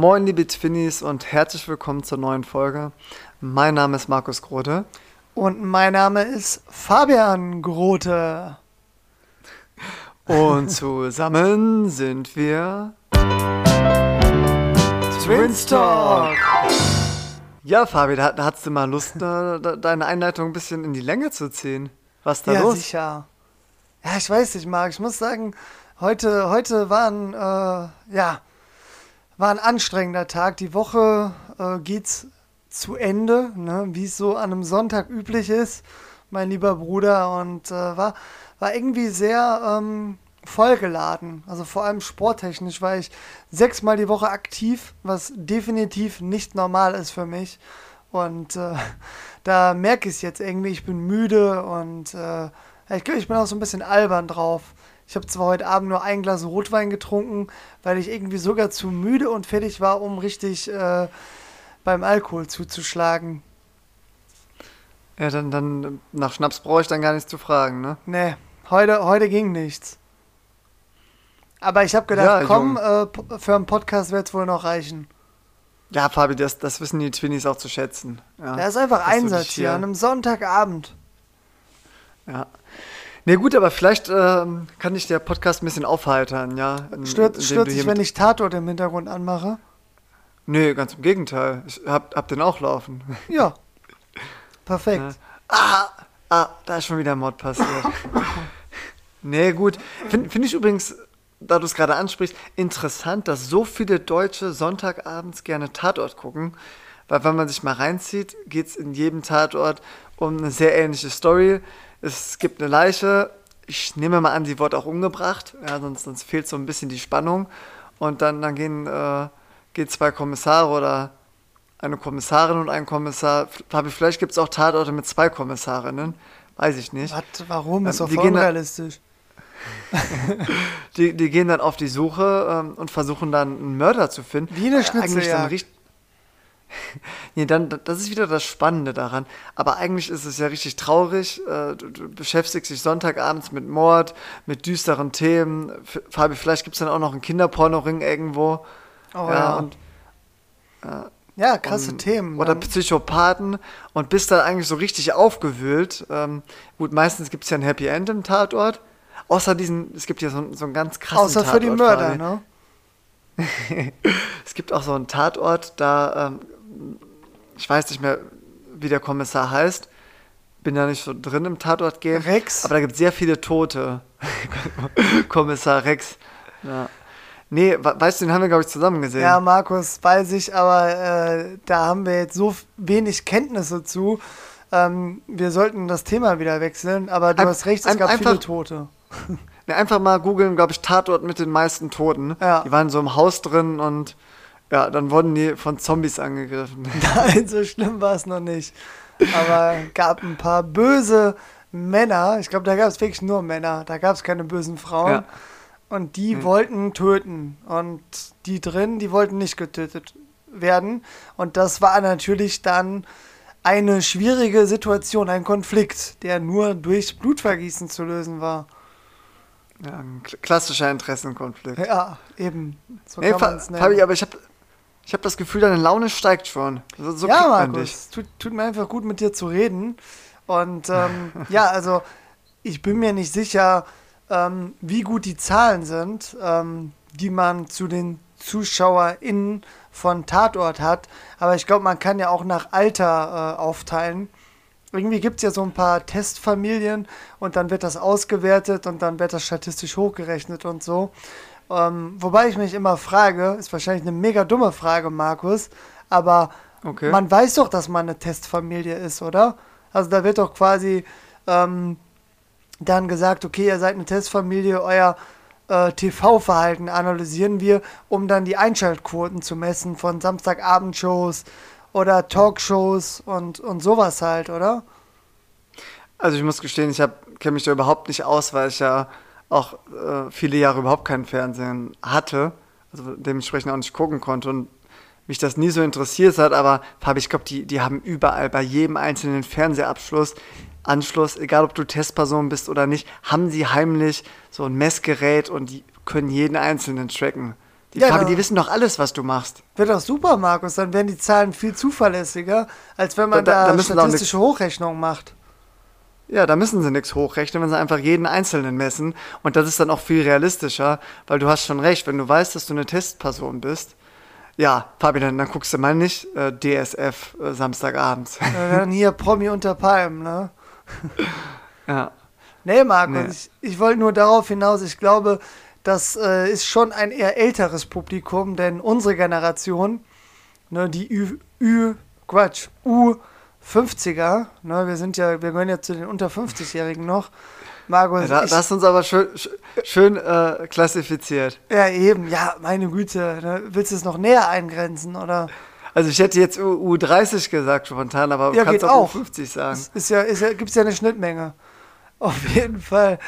Moin, liebe Twinnies und herzlich willkommen zur neuen Folge. Mein Name ist Markus Grote. Und mein Name ist Fabian Grote. Und zusammen sind wir Twins Talk. Ja, Fabi, da, da hattest du mal Lust, da, da, deine Einleitung ein bisschen in die Länge zu ziehen. Was da ja, los? sicher. Ja, ich weiß nicht, Marc. Ich muss sagen, heute, heute war ein, äh, ja, war ein anstrengender Tag. Die Woche äh, geht's zu Ende, ne? wie es so an einem Sonntag üblich ist, mein lieber Bruder. Und äh, war, war irgendwie sehr ähm, vollgeladen. Also vor allem sporttechnisch war ich sechsmal die Woche aktiv, was definitiv nicht normal ist für mich. Und äh, da merke ich es jetzt irgendwie, ich bin müde und äh, ich ich bin auch so ein bisschen albern drauf. Ich habe zwar heute Abend nur ein Glas Rotwein getrunken, weil ich irgendwie sogar zu müde und fertig war, um richtig äh, beim Alkohol zuzuschlagen. Ja, dann, dann nach Schnaps brauche ich dann gar nichts zu fragen, ne? Nee, heute, heute ging nichts. Aber ich habe gedacht, Ja, komm, äh, für einen Podcast wird es wohl noch reichen. Ja, Fabi, das, das wissen die Twinnies auch zu schätzen. Ja, Da ist einfach Einsatz hier an einem Sonntagabend. Ja. Ne, gut, aber vielleicht ähm, kann dich der Podcast ein bisschen aufheitern, ja? In- Stört, stört sich, wenn ich Tatort im Hintergrund anmache? Nee, ganz im Gegenteil. Ich hab, hab den auch laufen. Ja. Perfekt. Ja. Ah, ah, da ist schon wieder ein Mord passiert. nee, gut. Finde find ich übrigens, da du es gerade ansprichst, interessant, dass so viele Deutsche Sonntagabends gerne Tatort gucken. Weil wenn man sich mal reinzieht, geht es in jedem Tatort um eine sehr ähnliche Story. Es gibt eine Leiche. Ich nehme mal an, sie wurde auch umgebracht. Ja, sonst, sonst fehlt so ein bisschen die Spannung. Und dann, dann gehen, äh, gehen zwei Kommissare oder eine Kommissarin und ein Kommissar. Vielleicht gibt es auch Tatorte mit zwei Kommissarinnen. Weiß ich nicht. Was, warum? Ist Ähm, doch unrealistisch. Die, die gehen dann auf die Suche ähm, und versuchen dann einen Mörder zu finden. Wie eine Äh, eigentlich Schnitzeljagd. richt- nee, dann, das ist wieder das Spannende daran. Aber eigentlich ist es ja richtig traurig. Äh, du, du beschäftigst dich Sonntagabends mit Mord, mit düsteren Themen. F Fabi, vielleicht gibt es dann auch noch einen Kinderpornoring irgendwo. Oh ja. und Ja, krasse und- Themen. Oder ne? Psychopathen und bist dann eigentlich so richtig aufgewühlt. Ähm, gut, meistens gibt es ja ein Happy End im Tatort. Außer diesen, es gibt ja so, so einen ganz krassen Außer Tatort. für die Mörder, Fabi. ne? Es gibt auch so einen Tatort, da, ähm, ich weiß nicht mehr, wie der Kommissar heißt. Bin da nicht so drin im Tatort-Game. Rex? Aber da gibt es sehr viele Tote. Kommissar Rex. Ja. Nee, we- weißt du, den haben wir, glaube ich, zusammen gesehen. Ja, Markus, weiß ich, aber äh, da haben wir jetzt so wenig Kenntnisse zu. Ähm, wir sollten das Thema wieder wechseln, aber du Ein- hast recht, es ein- gab viele einfach- Tote. Ne, einfach mal googeln, glaube ich, Tatort mit den meisten Toten. Ja. Die waren so im Haus drin und ja, dann wurden die von Zombies angegriffen. Nein, so schlimm war es noch nicht. Aber gab ein paar böse Männer. Ich glaube, da gab es wirklich nur Männer. Da gab es keine bösen Frauen. Ja. Und die Mhm. wollten töten. Und die drin, die wollten nicht getötet werden. Und das war natürlich dann eine schwierige Situation, ein Konflikt, der nur durch Blutvergießen zu lösen war. Ja, ein kl- klassischer Interessenkonflikt. Ja, eben. So Nee, kann Fa man es Fabi, nennen. aber ich habe ich hab das Gefühl, deine Laune steigt schon. So, so ja. Markus, tut, tut mir einfach gut, mit dir zu reden. Und ähm, ja, also ich bin mir nicht sicher, ähm, wie gut die Zahlen sind, ähm, die man zu den ZuschauerInnen von Tatort hat. Aber ich glaube, man kann ja auch nach Alter äh, aufteilen. Irgendwie gibt es ja so ein paar Testfamilien und dann wird das ausgewertet und dann wird das statistisch hochgerechnet und so. Ähm, wobei ich mich immer frage, ist wahrscheinlich eine mega dumme Frage, Markus, aber Okay. man weiß doch, dass man eine Testfamilie ist, oder? Also da wird doch quasi ähm, dann gesagt, okay, ihr seid eine Testfamilie, euer äh, TV-Verhalten analysieren wir, um dann die Einschaltquoten zu messen von Samstagabendshows oder Talkshows und, und sowas halt, oder? Also ich muss gestehen, ich kenne mich da überhaupt nicht aus, weil ich ja auch äh, viele Jahre überhaupt kein Fernsehen hatte, also dementsprechend auch nicht gucken konnte und mich das nie so interessiert hat, aber Fabi, ich glaube, die, die haben überall bei jedem einzelnen Fernsehabschluss, Anschluss, egal ob du Testperson bist oder nicht, haben sie heimlich so ein Messgerät und die können jeden einzelnen tracken. Die Ja, Fabi, da- die wissen doch alles, was du machst. Wird doch super, Markus. Dann werden die Zahlen viel zuverlässiger, als wenn man Da- da, da statistische Hochrechnungen macht. Ja, da müssen sie nichts hochrechnen, wenn sie einfach jeden Einzelnen messen. Und das ist dann auch viel realistischer, weil du hast schon recht, wenn du weißt, dass du eine Testperson bist. Ja, Fabi, dann, guckst du mal nicht äh, DSF äh, Samstagabends. Äh, dann hier Promi unter Palmen, ne? ja. Nee, Markus, Nee. ich, ich wollte nur darauf hinaus, ich glaube, das äh, ist schon ein eher älteres Publikum, denn unsere Generation, ne, die Ü, Ü Quatsch, U50er, ne, wir sind ja, wir gehören ja zu den unter 50-Jährigen noch. Markus, Da, ich, das hast uns aber schön, sch- schön äh, klassifiziert. ja eben, ja, meine Güte, ne, willst du es noch näher eingrenzen, oder? Also ich hätte jetzt U U30 gesagt spontan, aber du Ja, kannst auch auch. U50 sagen. Es ist ja, ist ja, gibt's ja eine Schnittmenge. Auf jeden Fall.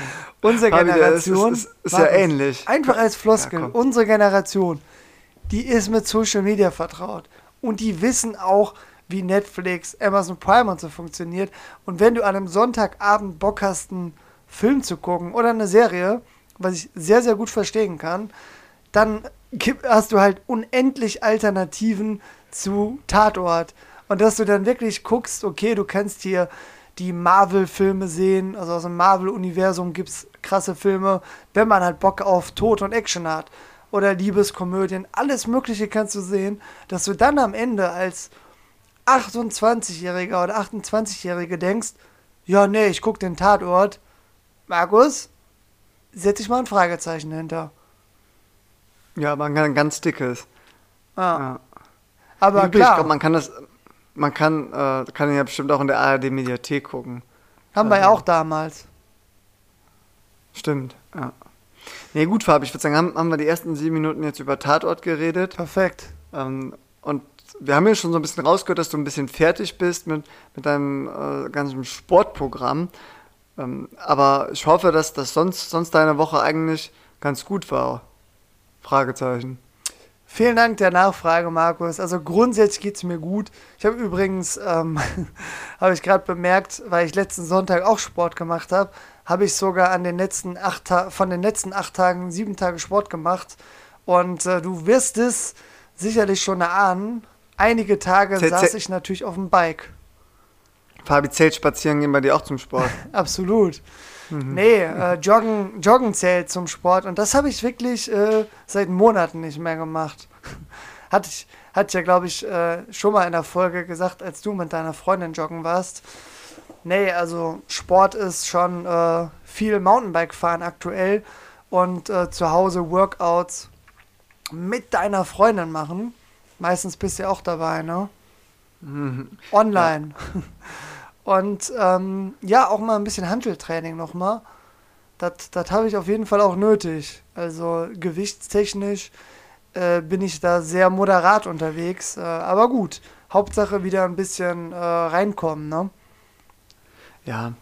Unsere das ist- Generation. ist- ist ja ähnlich. Einfach als Floskel. Ja, unsere Generation, die ist mit Social Media vertraut. Und die wissen auch, wie Netflix, Amazon Prime und so funktioniert. Und wenn du an einem Sonntagabend Bock hast, einen Film zu gucken oder eine Serie, was ich sehr, sehr gut verstehen kann, dann hast du halt unendlich Alternativen zu Tatort. Und dass du dann wirklich guckst, okay, du kannst hier die Marvel-Filme sehen, also aus dem Marvel-Universum gibt es krasse Filme, wenn man halt Bock auf Tod und Action hat. Oder Liebeskomödien, alles Mögliche kannst du sehen, dass du dann am Ende als 28-Jähriger oder 28-Jährige denkst, ja, nee, ich guck den Tatort. Markus, setz ich mal ein Fragezeichen hinter. Ja, aber ein ganz dickes. Ah, Ja. Aber Übrigens, ich klar, glaub, man kann das, man kann, äh, kann ihn ja bestimmt auch in der ARD-Mediathek gucken. haben wir ja also- auch damals. Stimmt, ja. Nee, gut, Fabi, ich würde sagen, haben, haben wir die ersten sieben Minuten jetzt über Tatort geredet. Perfekt. Ähm, und wir haben ja schon so ein bisschen rausgehört, dass du ein bisschen fertig bist mit, mit deinem äh, ganzen Sportprogramm. Ähm, aber ich hoffe, dass das sonst, sonst deine Woche eigentlich ganz gut war. Fragezeichen. Vielen Dank der Nachfrage, Markus. Also grundsätzlich geht es mir gut. Ich habe übrigens, ähm, habe ich gerade bemerkt, weil ich letzten Sonntag auch Sport gemacht habe, habe ich sogar an den letzten acht von den letzten acht Tagen sieben Tage Sport gemacht. Und äh, du wirst es sicherlich schon erahnen. Einige Tage Zäh- saß ich natürlich auf dem Bike. Fabi, zählt spazieren gehen bei dir auch zum Sport. Absolut. Nee, äh, Joggen, Joggen zählt zum Sport und das habe ich wirklich äh, seit Monaten nicht mehr gemacht. Hatte ich, hatte ich ja, glaube ich, äh, schon mal in der Folge gesagt, als du mit deiner Freundin joggen warst. Nee, also Sport ist schon äh, viel Mountainbike fahren aktuell und äh, zu Hause Workouts mit deiner Freundin machen. Meistens bist du ja auch dabei, ne? Online. Und ähm, ja, auch mal ein bisschen Handeltraining nochmal. Das das habe ich auf jeden Fall auch nötig. Also gewichtstechnisch äh, bin ich da sehr moderat unterwegs. Äh, aber gut, Hauptsache wieder ein bisschen äh, reinkommen, ne? Ja,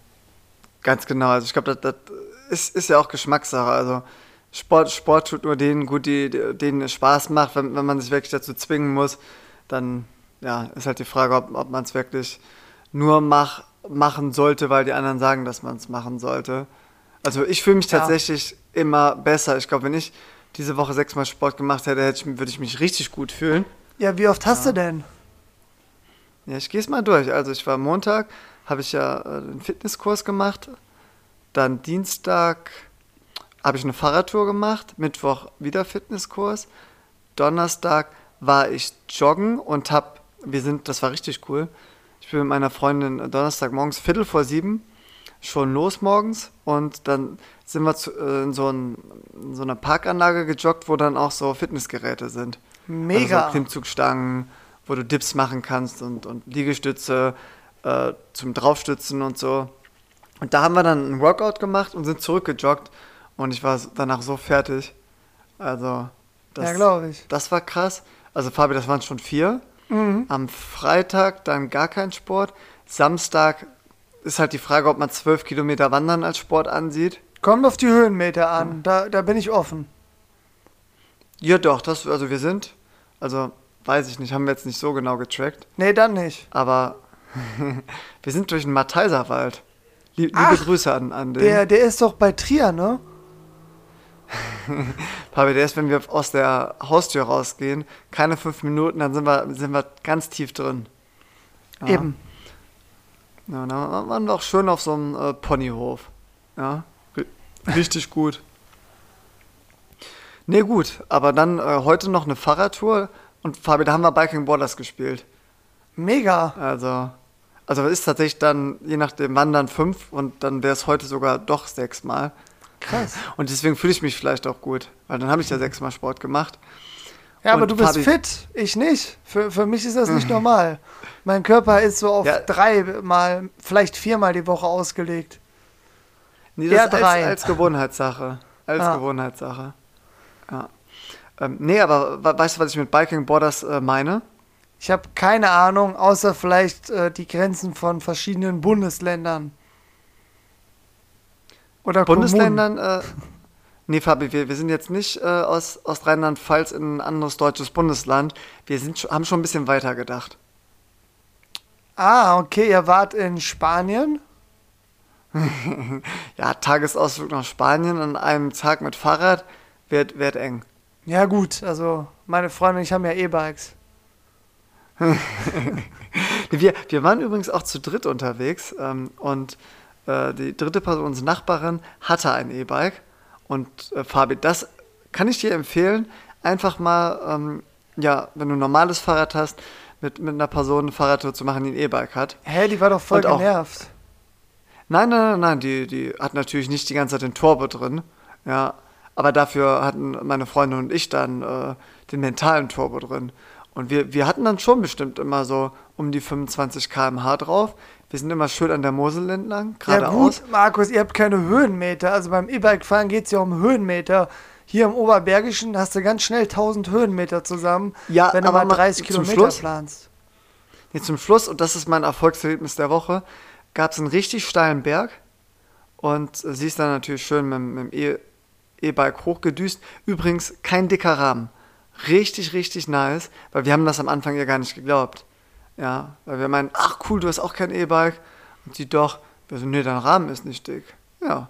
ganz genau. Also ich glaube, das, das ist, ist ja auch Geschmackssache. Also Sport, Sport tut nur denen gut, die, denen es Spaß macht. Wenn, wenn man sich wirklich dazu zwingen muss, dann ja, ist halt die Frage, ob, ob man es wirklich nur mach, machen sollte, weil die anderen sagen, dass man es machen sollte. Also ich fühle mich Ja. tatsächlich immer besser. Ich glaube, wenn ich diese Woche sechsmal Sport gemacht hätte, hätte ich, würde ich mich richtig gut fühlen. Ja, wie oft hast du denn? Ja, ich gehe es mal durch. Also ich war Montag, habe ich ja äh, einen Fitnesskurs gemacht. Dann Dienstag habe ich eine Fahrradtour gemacht. Mittwoch wieder Fitnesskurs. Donnerstag war ich joggen und habe, wir sind, das war richtig cool. Ich bin mit meiner Freundin Donnerstag morgens Viertel vor sieben schon los morgens und dann sind wir zu, äh, in, so ein, in so einer Parkanlage gejoggt, wo dann auch so Fitnessgeräte sind. Mega. Also so Klimmzugstangen, wo du Dips machen kannst und, und Liegestütze äh, zum Draufstützen und so. Und da haben wir dann ein Workout gemacht und sind zurückgejoggt und ich war danach so fertig. Also, das, ja, glaube ich. das war krass. Also, Fabi, das waren schon vier. Mhm. Am Freitag dann gar kein Sport. Samstag ist halt die Frage, ob man zwölf Kilometer Wandern als Sport ansieht. Kommt auf die Höhenmeter an. Da, da bin ich offen. Ja, doch, das, also wir sind, also weiß ich nicht, haben wir jetzt nicht so genau getrackt. Nee, dann nicht. Aber wir sind durch den Matheiserwald. Lie- Liebe Ach, Grüße an, an den. Der, der ist doch bei Trier, ne? Fabi, der ist, wenn wir aus der Haustür rausgehen, keine fünf Minuten, dann sind wir, sind wir ganz tief drin. Ja. Eben. Ja, dann waren wir auch schön auf so einem äh, Ponyhof. Ja, ri- richtig gut. Nee, gut, aber dann äh, heute noch eine Fahrradtour und Fabi, da haben wir Biking Borders gespielt. Mega. Also, also ist tatsächlich dann, je nachdem, wann dann fünf und dann wäre es heute sogar doch sechsmal. Krass. Und deswegen fühle ich mich vielleicht auch gut, weil dann habe ich ja sechsmal Sport gemacht. Ja, aber du bist Fabi- fit, ich nicht. Für, für mich ist das nicht normal. Mein Körper ist so auf Ja. dreimal, vielleicht viermal die Woche ausgelegt. Nee, Ja, das drei. als, als Gewohnheitssache. Als Ah. Gewohnheitssache. Ja. Ähm, nee, aber we- weißt du, was ich mit Biking Borders äh, meine? Ich habe keine Ahnung, außer vielleicht äh, die Grenzen von verschiedenen Bundesländern. Oder Bundesländern, äh, nee, Fabi, wir, wir sind jetzt nicht äh, aus, aus Rheinland-Pfalz in ein anderes deutsches Bundesland. Wir sind, haben schon ein bisschen weiter gedacht. Ah, okay, ihr wart in Spanien. Ja, Tagesausflug nach Spanien an einem Tag mit Fahrrad wird, wird eng. Ja gut, also meine Freunde und ich haben ja E-Bikes. Wir, wir waren übrigens auch zu dritt unterwegs ähm, und äh, die dritte Person, unsere Nachbarin, hatte ein E-Bike. Und äh, Fabi, das kann ich dir empfehlen, einfach mal, ähm, ja, wenn du ein normales Fahrrad hast, mit, mit einer Person eine Fahrradtour zu machen, die ein E-Bike hat. Hä, die war doch voll Und auch- genervt. Nein, nein, nein, nein, die, die hat natürlich nicht die ganze Zeit den Turbo drin, ja, aber dafür hatten meine Freunde und ich dann äh, den mentalen Turbo drin. Und wir, wir hatten dann schon bestimmt immer so um die 25 km/h drauf. Wir sind immer schön an der Mosel entlang, Ja geradeaus. gut, Markus, ihr habt keine Höhenmeter. Also beim E-Bike fahren geht es ja um Höhenmeter. Hier im Oberbergischen hast du ganz schnell 1000 Höhenmeter zusammen, Ja, wenn du mal mal 30 zum Kilometer Schluss- planst. Jetzt zum Schluss, und das ist mein Erfolgserlebnis der Woche, gab es einen richtig steilen Berg. Und äh, sie ist dann natürlich schön mit, dem- mit dem E- E-Bike hochgedüst. Übrigens kein dicker Rahmen. Richtig, richtig nice, weil wir haben das am Anfang ja gar nicht geglaubt. Ja, weil wir meinen, ach cool, du hast auch kein E-Bike. Und sie doch, wir so, nee, dein Rahmen ist nicht dick. Ja,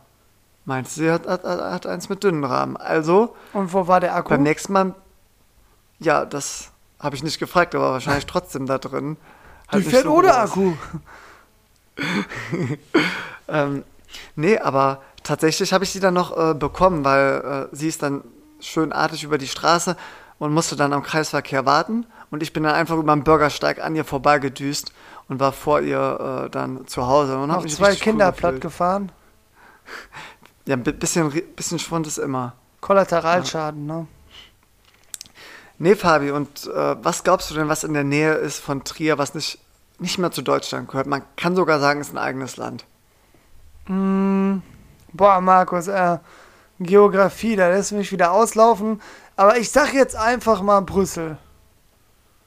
meinte sie, hat, hat, hat eins mit dünnen Rahmen. Also, Und wo war der Akku? beim nächsten Mal, ja, das habe ich nicht gefragt, aber wahrscheinlich trotzdem da drin. Die Halt nicht fährt so ohne groß. Akku. Ähm, nee, aber tatsächlich habe ich sie dann noch äh, bekommen, weil äh, sie ist dann schön artig über die Straße und musste dann am Kreisverkehr warten. Und ich bin dann einfach über den Bürgersteig an ihr vorbeigedüst und war vor ihr äh, dann zu Hause. Und Noch mich zwei richtig cool Kinder platt gefahren. Ja, ein bi- bisschen, bisschen Schwund ist immer. Kollateralschaden, ne? Nee, Fabi, und äh, was glaubst du denn, was in der Nähe ist von Trier, was nicht, nicht mehr zu Deutschland gehört? Man kann sogar sagen, es ist ein eigenes Land. Mm, boah, Markus, äh, Geografie, da lässt du mich wieder auslaufen. Aber ich sag jetzt einfach mal Brüssel.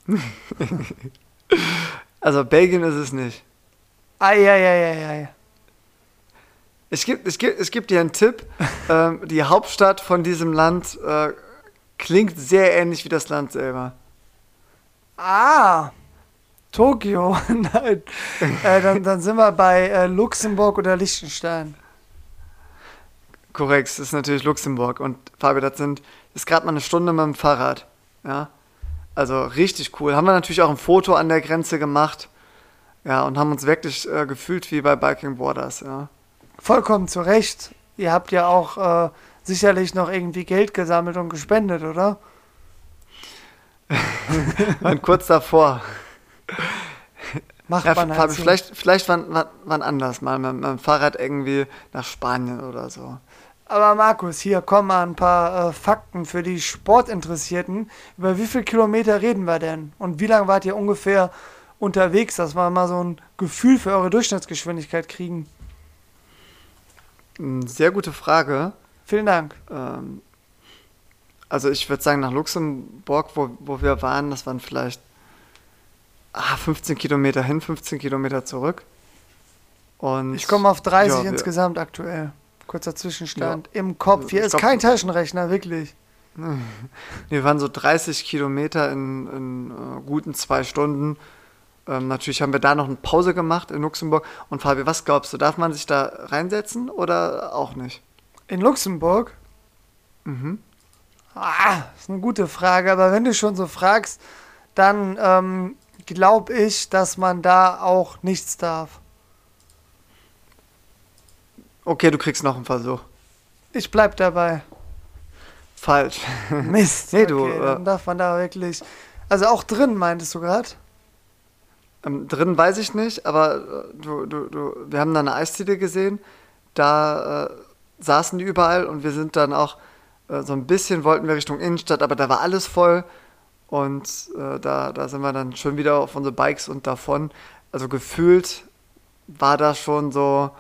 Also Belgien ist es nicht. Eieieiei. Ich gebe ich geb, ich geb dir einen Tipp. ähm, die Hauptstadt von diesem Land äh, klingt sehr ähnlich wie das Land selber. Ah, Tokio. Nein. äh, dann, dann sind wir bei äh, Luxemburg oder Liechtenstein. Korrekt, es ist natürlich Luxemburg. Und Fabi, das sind, ist gerade mal eine Stunde mit dem Fahrrad. Ja. Also richtig cool. Haben wir natürlich auch ein Foto an der Grenze gemacht. Ja, und haben uns wirklich äh, gefühlt wie bei Biking Borders, ja. Vollkommen zu Recht. Ihr habt ja auch äh, sicherlich noch irgendwie Geld gesammelt und gespendet, oder? Waren kurz davor. Macht Ja, man halt Fabi, vielleicht, vielleicht wann, wann, wann anders mal mit, mit dem Fahrrad irgendwie nach Spanien oder so. Aber Markus, hier kommen mal ein paar äh, Fakten für die Sportinteressierten. Über wie viele Kilometer reden wir denn? Und wie lange wart ihr ungefähr unterwegs, dass wir mal so ein Gefühl für eure Durchschnittsgeschwindigkeit kriegen? Hm, Sehr gute Frage. Vielen Dank. Ähm, also ich würde sagen, nach Luxemburg, wo, wo wir waren, das waren vielleicht ah, 15 Kilometer hin, 15 Kilometer zurück. Und Ich komme auf 30 ja, insgesamt aktuell. Kurzer Zwischenstand. Im Kopf. Hier Ich ist glaub- kein Taschenrechner, wirklich. Wir waren so 30 Kilometer in, in äh, guten zwei Stunden. Ähm, natürlich haben wir da noch eine Pause gemacht in Luxemburg. Und Fabi, was glaubst du, darf man sich da reinsetzen oder auch nicht? In Luxemburg? Ah, ist eine gute Frage, aber wenn du schon so fragst, dann ähm, glaube ich, dass man da auch nichts darf. Okay, du kriegst noch einen Versuch. Ich bleib dabei. Falsch. Mist. Nee, du, Okay, äh, dann darf man da wirklich. Also auch drin, meintest du gerade? Ähm, drin weiß ich nicht, aber äh, du, du, du, wir haben da eine Eisdiele gesehen. Da äh, saßen die überall und wir sind dann auch äh, so ein bisschen, wollten wir Richtung Innenstadt, aber da war alles voll. Und äh, da, da sind wir dann schon wieder auf unsere Bikes und davon. Also gefühlt war das schon so,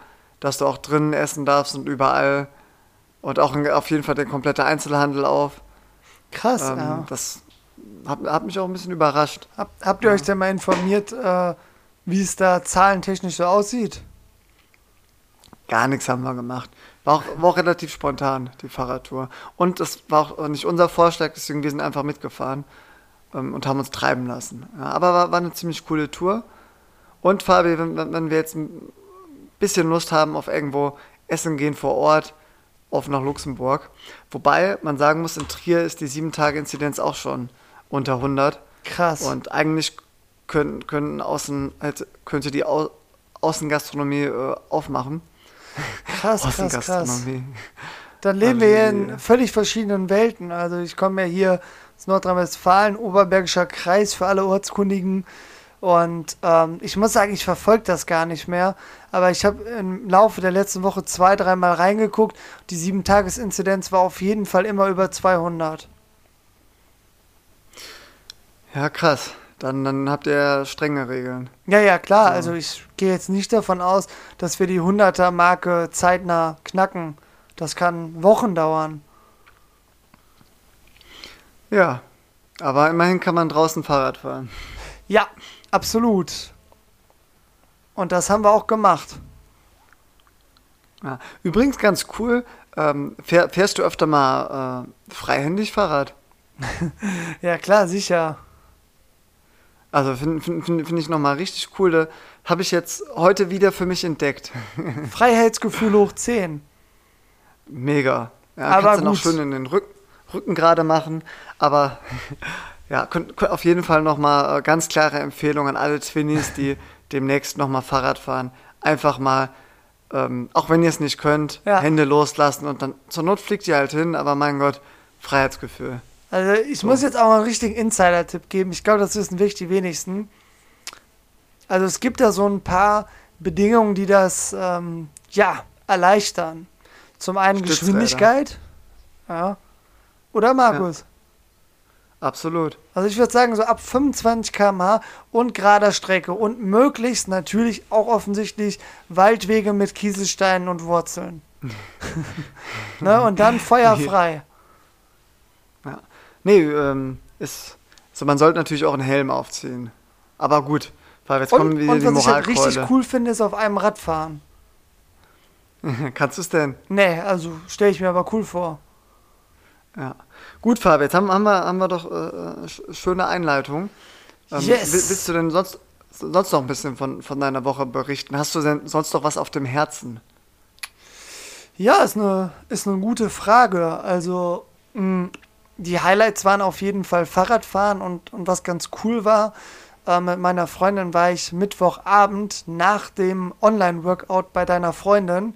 dass du auch drinnen essen darfst und überall. Und auch auf jeden Fall der komplette Einzelhandel auf. Krass, Ähm, ja. Das hat, hat mich auch ein bisschen überrascht. Hab, habt ihr euch denn mal informiert, äh, wie es da zahlentechnisch so aussieht? Gar nichts haben wir gemacht. War auch, war auch relativ spontan, die Fahrradtour. Und das war auch nicht unser Vorschlag, deswegen wir sind einfach mitgefahren ähm, und haben uns treiben lassen. Ja, aber war, war eine ziemlich coole Tour. Und Fabi, wenn, wenn wir jetzt bisschen Lust haben auf irgendwo Essen gehen vor Ort, auf nach Luxemburg. Wobei man sagen muss, in Trier ist die 7-Tage-Inzidenz auch schon unter 100. Krass. Und eigentlich können, können außen, halt, könnte die Au Außengastronomie äh, aufmachen. krass, krass, krass. Außengastronomie. Dann leben wir hier in völlig verschiedenen Welten. Also ich komme ja hier aus Nordrhein-Westfalen, Oberbergischer Kreis für alle Ortskundigen. Und ähm, ich muss sagen, ich verfolge das gar nicht mehr. Aber ich habe im Laufe der letzten Woche zwei, dreimal reingeguckt. Die 7-Tages-Inzidenz war auf jeden Fall immer über 200. Ja, krass. Dann, dann habt ihr strenge Regeln. Ja, ja, klar. So. Also ich gehe jetzt nicht davon aus, dass wir die 100er-Marke zeitnah knacken. Das kann Wochen dauern. Ja, aber immerhin kann man draußen Fahrrad fahren. Ja, absolut. Und das haben wir auch gemacht. Ja. Übrigens ganz cool, ähm, fähr, fährst du öfter mal äh, freihändig Fahrrad? Ja, klar, sicher. Also finde find, find, find ich nochmal richtig cool. Da habe ich jetzt heute wieder für mich entdeckt. Freiheitsgefühl hoch 10. Mega. Ja, Aber kannst auch gut. schön in den Rück, Rücken gerade machen. Aber ja, könnt, könnt auf jeden Fall nochmal äh, ganz klare Empfehlung an alle Twinnies, die demnächst nochmal Fahrrad fahren. Einfach mal, ähm, auch wenn ihr es nicht könnt, Ja. Hände loslassen und dann zur Not fliegt ihr halt hin, aber mein Gott, Freiheitsgefühl. Also ich muss jetzt auch mal einen richtigen Insider-Tipp geben. Ich glaube, das wissen wirklich die wenigsten. Also es gibt da so ein paar Bedingungen, die das ähm, ja erleichtern. Zum einen Stützräder. Geschwindigkeit. Ja. Oder Markus? Absolut. Also ich würde sagen, so ab 25 km/h und gerader Strecke und möglichst natürlich auch offensichtlich Waldwege mit Kieselsteinen und Wurzeln. ne? Und dann feuerfrei. Ja. Nee, ähm, ist. So, man sollte natürlich auch einen Helm aufziehen. Aber gut, weil jetzt kommen Und, wieder und die was ich halt richtig cool finde, ist auf einem Rad fahren. Kannst du es denn? Nee, also stelle ich mir aber cool vor. Ja. Gut, Fabi, jetzt haben, haben, wir, haben wir doch äh, äh, sch- schöne Einleitung. Ähm, Yes. will- Willst du denn sonst, sonst noch ein bisschen von, von deiner Woche berichten? Hast du denn sonst noch was auf dem Herzen? Ja, ist eine, ist eine gute Frage. Also, mh, die Highlights waren auf jeden Fall Fahrradfahren und, und was ganz cool war, äh, mit meiner Freundin war ich Mittwochabend nach dem Online-Workout bei deiner Freundin.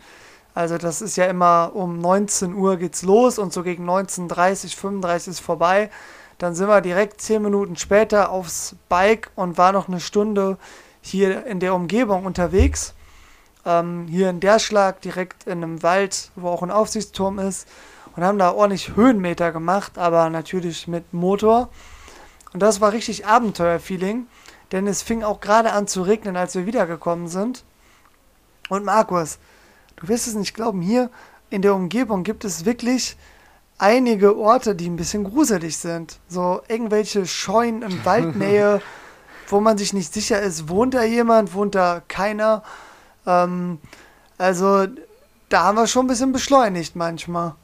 Also das ist ja immer um 19 Uhr geht's los und so gegen 19.30, 35 ist vorbei. Dann sind wir direkt 10 Minuten später aufs Bike und war noch eine Stunde hier in der Umgebung unterwegs ähm, hier in Derschlag, direkt in einem Wald, wo auch ein Aufsichtsturm ist. Und haben da ordentlich Höhenmeter gemacht, aber natürlich mit Motor. Und das war richtig Abenteuerfeeling, denn es fing auch gerade an zu regnen, als wir wiedergekommen sind. Und Markus, du wirst es nicht glauben, hier in der Umgebung gibt es wirklich einige Orte, die ein bisschen gruselig sind. So irgendwelche Scheunen in Waldnähe, wo man sich nicht sicher ist, wohnt da jemand, wohnt da keiner. Ähm, also da haben wir schon ein bisschen beschleunigt manchmal.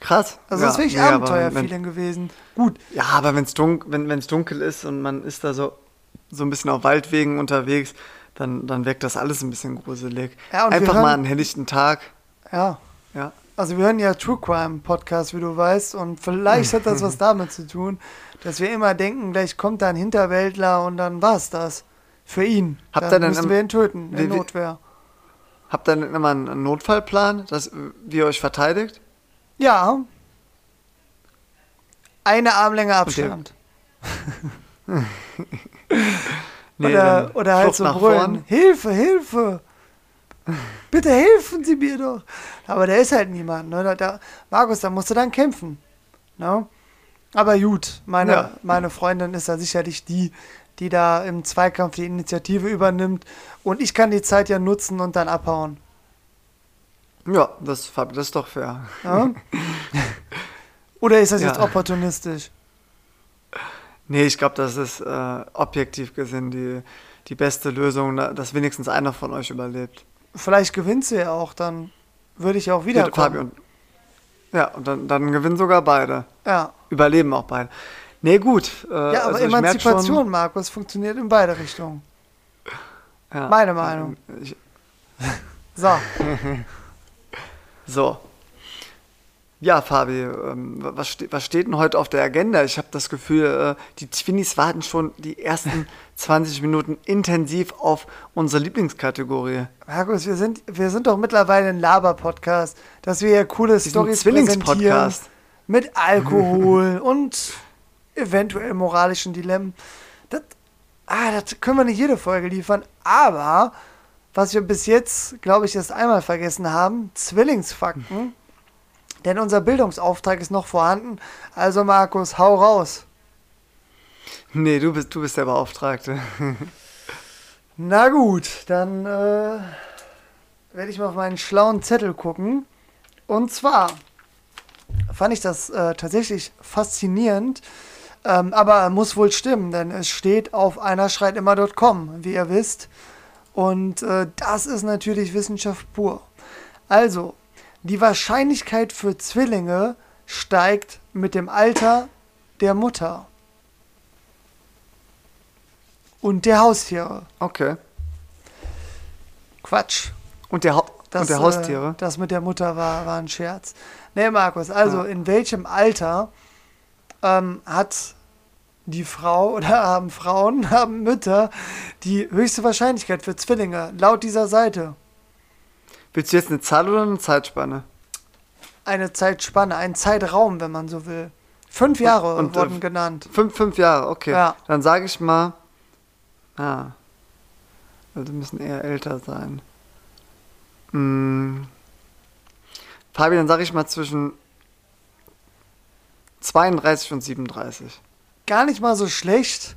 Krass. Also ja, das ist wirklich aber Abenteuerfeeling gewesen. Gut, Ja, aber wenn's dunk, wenn es dunkel ist und man ist da so, so ein bisschen auf Waldwegen unterwegs, dann, dann wirkt das alles ein bisschen gruselig. Ja, Einfach hören- mal einen helllichten Tag. ja. Ja. also wir hören ja True Crime Podcast, wie du weißt, und vielleicht hat das was damit zu tun, dass wir immer denken, gleich kommt da ein Hinterwäldler und dann war's das. Für ihn. Habt dann ihr müssen wir ihn töten, in wie- Notwehr. Habt ihr denn immer einen Notfallplan, dass, wie ihr euch verteidigt? Ja. Eine Armlänge Abstand. Nee, oder oder halt so brüllen. vorn. Hilfe, Hilfe! Bitte helfen Sie mir doch. Aber da ist halt niemand. Ne? Da, da, Markus, da musst du dann kämpfen. Ne? Aber gut, meine, Ja. meine Freundin ist da sicherlich die, die da im Zweikampf die Initiative übernimmt. Und ich kann die Zeit ja nutzen und dann abhauen. Ja, das, das ist doch fair. Ne? Oder ist das Ja. jetzt opportunistisch? Nee, ich glaube, das ist äh, objektiv gesehen die, die beste Lösung, dass wenigstens einer von euch überlebt. Vielleicht gewinnt sie ja auch, dann würde ich auch Ja, wiederkommen. und, ja, und dann, dann gewinnen sogar beide. Ja, Überleben auch beide. Nee, gut. Äh, ja aber also Emanzipation, schon- Markus, funktioniert in beide Richtungen. ja, meine Meinung. Ich, So, so. Ja, Fabi, ähm, was, ste was steht denn heute auf der Agenda? Ich habe das Gefühl, äh, die Twinnies warten schon die ersten 20 Minuten intensiv auf unsere Lieblingskategorie. Markus, wir sind, wir sind doch mittlerweile ein Laber-Podcast, dass wir hier coole Storys präsentieren Zwillingspodcast. mit Alkohol und eventuell moralischen Dilemmen. Das, ah, das können wir nicht jede Folge liefern, aber was wir bis jetzt, glaube ich, erst einmal vergessen haben, Zwillingsfakten. Denn unser Bildungsauftrag ist noch vorhanden. Also Markus, hau raus. Nee, du bist, du bist der Beauftragte. Na gut, dann äh, werde ich mal auf meinen schlauen Zettel gucken. Und zwar fand ich das äh, tatsächlich faszinierend, ähm, aber muss wohl stimmen, denn es steht auf einerschreitimmer.com, wie ihr wisst. Und äh, das ist natürlich Wissenschaft pur. Also, die Wahrscheinlichkeit für Zwillinge steigt mit dem Alter der Mutter und der Haustiere. Okay. Quatsch. Und der, ha Das, und der Haustiere? Äh, das mit der Mutter war, war ein Scherz. Nee, Markus, also Ja. in welchem Alter ähm, hat die Frau oder haben Frauen, haben Mütter die höchste Wahrscheinlichkeit für Zwillinge, laut dieser Seite? Willst du jetzt eine Zahl oder eine Zeitspanne? Eine Zeitspanne, ein Zeitraum, wenn man so will. Fünf Jahre und, äh, wurden genannt. Fünf, fünf Jahre, okay. Ja. Dann sage ich mal. Ah. Also müssen eher älter sein. Hm. Fabi, dann sage ich mal zwischen 32 und 37. Gar nicht mal so schlecht.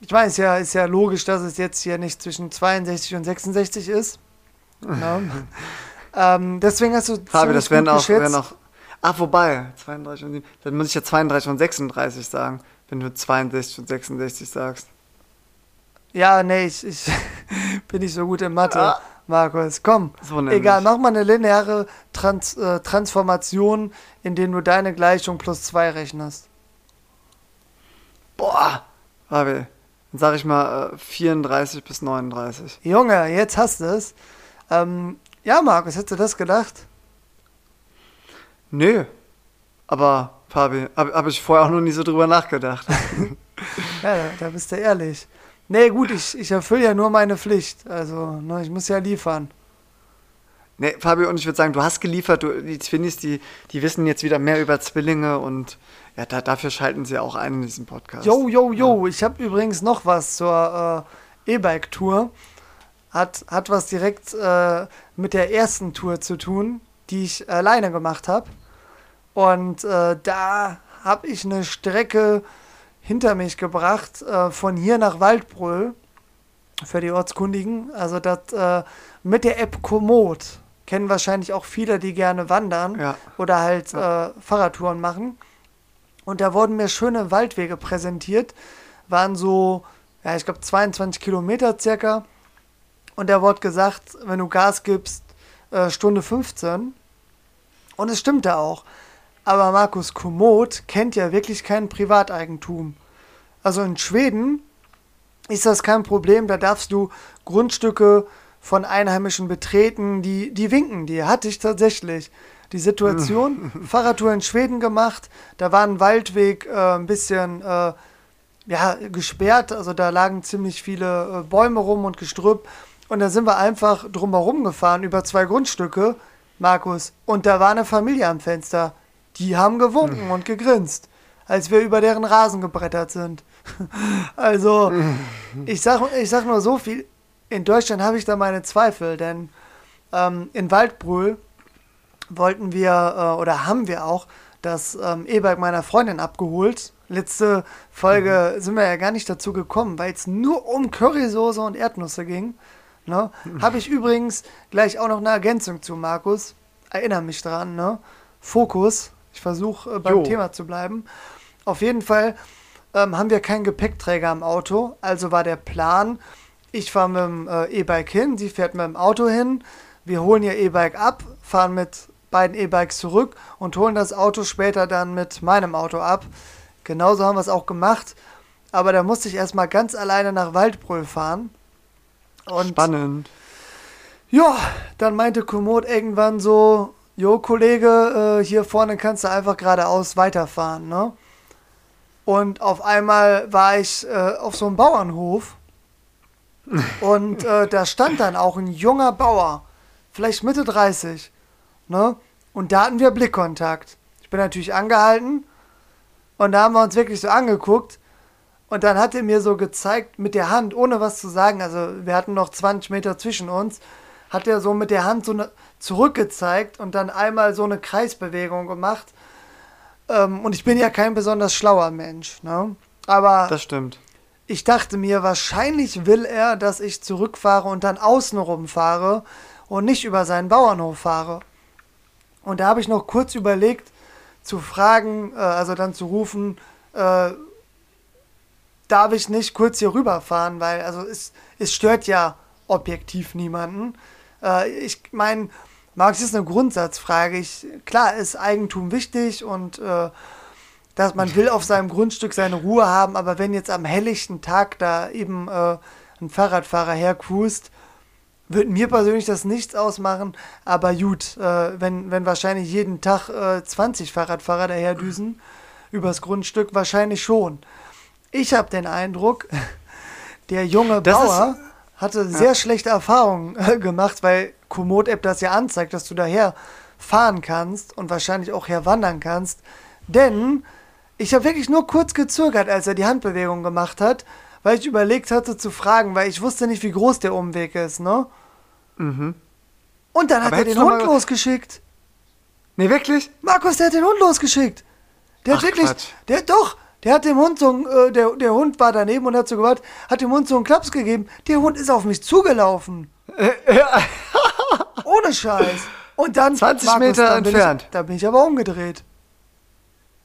Ich meine, ist ja, ist ja logisch, dass es jetzt hier nicht zwischen 62 und 66 ist. Ähm, deswegen hast du Fabi, das wären auch, wären auch. Ah, wobei, 32 und 7. Dann muss ich ja 32 und 36 sagen, wenn du 62 und 66 sagst. Ja, nee, ich, ich bin nicht so gut in Mathe, Ah. Markus. Komm, So egal, mach mal eine lineare Trans äh, Transformation, in der du deine Gleichung plus 2 rechnest. Boah, Fabi, dann sage ich mal äh, 34 bis 39. Junge, jetzt hast du es. Ähm, ja, Markus, hättest du das gedacht? Nö. Aber, Fabi, habe hab ich vorher auch noch nie so drüber nachgedacht. Ja, da, da bist du ehrlich. Nee, gut, ich, ich erfülle ja nur meine Pflicht. Also, ne, ich muss ja liefern. nee, Fabi, und ich würde sagen, du hast geliefert, du, die Twinnies, die, die wissen jetzt wieder mehr über Zwillinge und ja, da, dafür schalten sie auch ein in diesem Podcast. Jo, jo, jo. Ich habe übrigens noch was zur äh, E-Bike-Tour. Hat, hat was direkt äh, mit der ersten Tour zu tun, die ich alleine gemacht habe. Und äh, da habe ich eine Strecke hinter mich gebracht, äh, von hier nach Waldbröl, für die Ortskundigen. Also das äh, mit der App Komoot. Kennen wahrscheinlich auch viele, die gerne wandern Ja. oder halt äh, Fahrradtouren machen. Und da wurden mir schöne Waldwege präsentiert. Waren so, ja, ich glaube 22 Kilometer circa. Und da wurde gesagt, wenn du Gas gibst, äh, Stunde 15. Und es stimmte auch. Aber Markus Komoot kennt ja wirklich kein Privateigentum. Also in Schweden ist das kein Problem. Da darfst du Grundstücke von Einheimischen betreten, die, die winken. Die hatte ich tatsächlich. die Situation. Fahrradtour in Schweden gemacht. Da war ein Waldweg äh, ein bisschen äh, ja, gesperrt. Also da lagen ziemlich viele äh, Bäume rum und Gestrüpp. Und da sind wir einfach drumherum gefahren über zwei Grundstücke, Markus. Und da war eine Familie am Fenster. Die haben gewunken und gegrinst, als wir über deren Rasen gebrettert sind. also, ich sag, ich sag nur so viel. In Deutschland habe ich da meine Zweifel, denn ähm, in Waldbrühl wollten wir äh, oder haben wir auch das ähm, E-Bike meiner Freundin abgeholt. Letzte Folge mhm. sind wir ja gar nicht dazu gekommen, weil es nur um Currysoße und Erdnüsse ging. Ne? Habe ich übrigens gleich auch noch eine Ergänzung zu, Markus. Erinnere mich dran, ne? Fokus. Ich versuche äh, beim jo. Thema zu bleiben. Auf jeden Fall ähm, haben wir keinen Gepäckträger im Auto. Also war der Plan, ich fahre mit dem äh, E-Bike hin, sie fährt mit dem Auto hin. Wir holen ihr E-Bike ab, fahren mit beiden E-Bikes zurück und holen das Auto später dann mit meinem Auto ab. Genauso haben wir es auch gemacht. Aber da musste ich erstmal ganz alleine nach Waldbrüll fahren. Und Spannend. Ja, dann meinte Komoot irgendwann so, Jo, Kollege, äh, hier vorne kannst du einfach geradeaus weiterfahren, ne? Und auf einmal war ich äh, auf so einem Bauernhof und äh, da stand dann auch ein junger Bauer, vielleicht Mitte 30, ne? Und da hatten wir Blickkontakt. Ich bin natürlich angehalten und da haben wir uns wirklich so angeguckt und dann hat er mir so gezeigt mit der Hand, ohne was zu sagen, also wir hatten noch 20 Meter zwischen uns, hat er so mit der Hand so eine zurückgezeigt und dann einmal so eine Kreisbewegung gemacht. Ähm, und ich bin ja kein besonders schlauer Mensch, ne? Aber. Das stimmt. Ich dachte mir, wahrscheinlich will er, dass ich zurückfahre und dann außenrum fahre und nicht über seinen Bauernhof fahre. Und da habe ich noch kurz überlegt, zu fragen, äh, also dann zu rufen, äh, darf ich nicht kurz hier rüberfahren, weil also es, es stört ja objektiv niemanden. Äh, ich meine, Marx ist eine Grundsatzfrage. Ich, klar ist Eigentum wichtig und äh, dass man will auf seinem Grundstück seine Ruhe haben, aber wenn jetzt am helllichten Tag da eben äh, ein Fahrradfahrer hercruist, würde mir persönlich das nichts ausmachen, aber gut, äh, wenn, wenn wahrscheinlich jeden Tag äh, 20 Fahrradfahrer daherdüsen übers Grundstück, wahrscheinlich schon. Ich habe den Eindruck, der junge das Bauer hatte sehr ja. schlechte Erfahrungen äh, gemacht, weil Komoot-App das ja anzeigt, dass du daher fahren kannst und wahrscheinlich auch herwandern kannst. Denn ich habe wirklich nur kurz gezögert, als er die Handbewegung gemacht hat, weil ich überlegt hatte zu fragen, weil ich wusste nicht, wie groß der Umweg ist, ne? Mhm. Und dann hat Aber er den Hund losgeschickt. Nee, wirklich? Markus, der hat den Hund losgeschickt. Der Ach, hat wirklich, Quatsch. der doch, der hat dem Hund so, äh, der, der Hund war daneben und hat so gewartet, hat dem Hund so einen Klaps gegeben. Der Hund ist auf mich zugelaufen. Ohne Scheiß. Und dann 20 Markus, Meter dann entfernt. Ich, da bin ich aber umgedreht.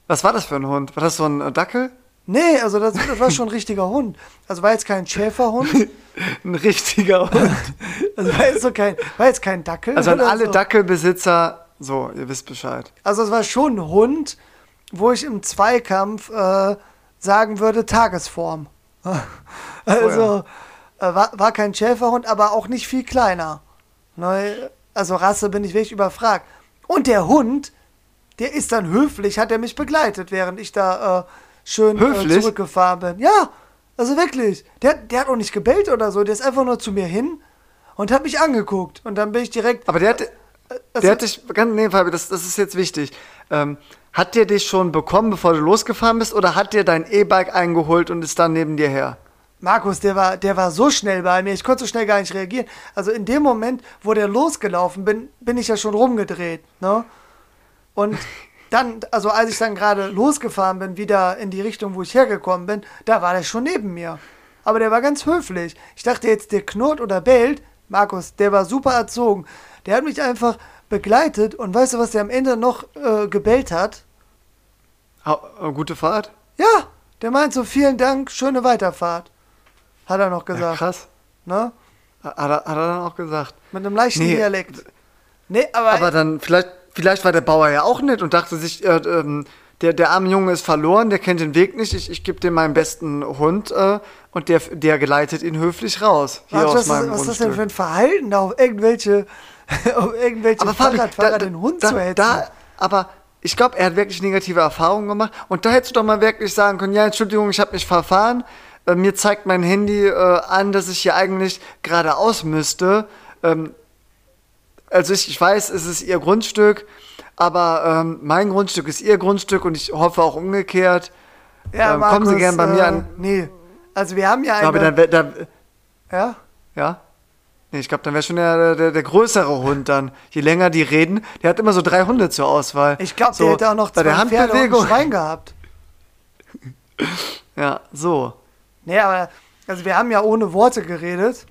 Was war das für ein Hund? War das so ein äh, Dackel? Nee, also das, das war schon ein richtiger Hund. Also war jetzt kein Schäferhund. ein richtiger Hund. also war jetzt, so kein, war jetzt kein Dackel. Also an alle so. Dackelbesitzer, so, ihr wisst Bescheid. Also es war schon ein Hund, wo ich im Zweikampf äh, sagen würde, Tagesform. also oh ja. äh, war, war kein Schäferhund, aber auch nicht viel kleiner. Ne? Also Rasse bin ich wirklich überfragt. Und der Hund, der ist dann höflich, hat er mich begleitet, während ich da äh, schön äh, zurückgefahren bin. Ja, also wirklich. Der, der hat auch nicht gebellt oder so, der ist einfach nur zu mir hin und hat mich angeguckt. Und dann bin ich direkt. Aber der hat. Also, der hat dich, ganz, nee, Fabi, das, das ist jetzt wichtig. Ähm, hat der dich schon bekommen, bevor du losgefahren bist, oder hat der dein E-Bike eingeholt und ist dann neben dir her? Markus, der war, der war so schnell bei mir, ich konnte so schnell gar nicht reagieren. Also in dem Moment, wo der losgelaufen bin, bin ich ja schon rumgedreht, ne? Und dann, also als ich dann gerade losgefahren bin, wieder in die Richtung, wo ich hergekommen bin, da war der schon neben mir. Aber der war ganz höflich. Ich dachte jetzt, der knurrt oder bellt. Markus, der war super erzogen. Der hat mich einfach begleitet und weißt du, was der am Ende noch äh, gebellt hat? Ha äh, gute Fahrt? Ja, der meint so, vielen Dank, schöne Weiterfahrt. Hat er noch gesagt. Ja, krass. Ne? Hat er, hat er dann auch gesagt. Mit einem leichten nee, Dialekt. Nee, aber. Aber dann, vielleicht, vielleicht war der Bauer ja auch nett und dachte sich, äh, ähm, der, der arme Junge ist verloren, der kennt den Weg nicht, ich, ich gebe dem meinen besten Hund äh, und der, der geleitet ihn höflich raus. Hier was, aus meinem was ist das denn für ein Verhalten, da auf irgendwelche um irgendwelche Aber Fahrradfahrer da- den Hund da, zu hetzen. Da, aber ich glaube, er hat wirklich negative Erfahrungen gemacht. Und da hättest du doch mal wirklich sagen können, ja, Entschuldigung, ich habe mich verfahren. Äh, mir zeigt mein Handy äh, an, dass ich hier eigentlich geradeaus müsste. Ähm, also ich, ich weiß, es ist ihr Grundstück, aber ähm, mein Grundstück ist ihr Grundstück und ich hoffe auch umgekehrt. ja, ähm, kommen Sie gern bei mir äh, an. Nee, also wir haben ja eine... Aber dann, dann, ja? ja? Nee, ich glaube, dann wäre schon der, der, der größere Hund dann. Je länger die reden, der hat immer so drei Hunde zur Auswahl. Ich glaube, so, der hätte auch noch bei zwei der Pferde und ein Handbewegung. Schwein gehabt. Ja, so. Nee, aber also wir haben ja ohne Worte geredet.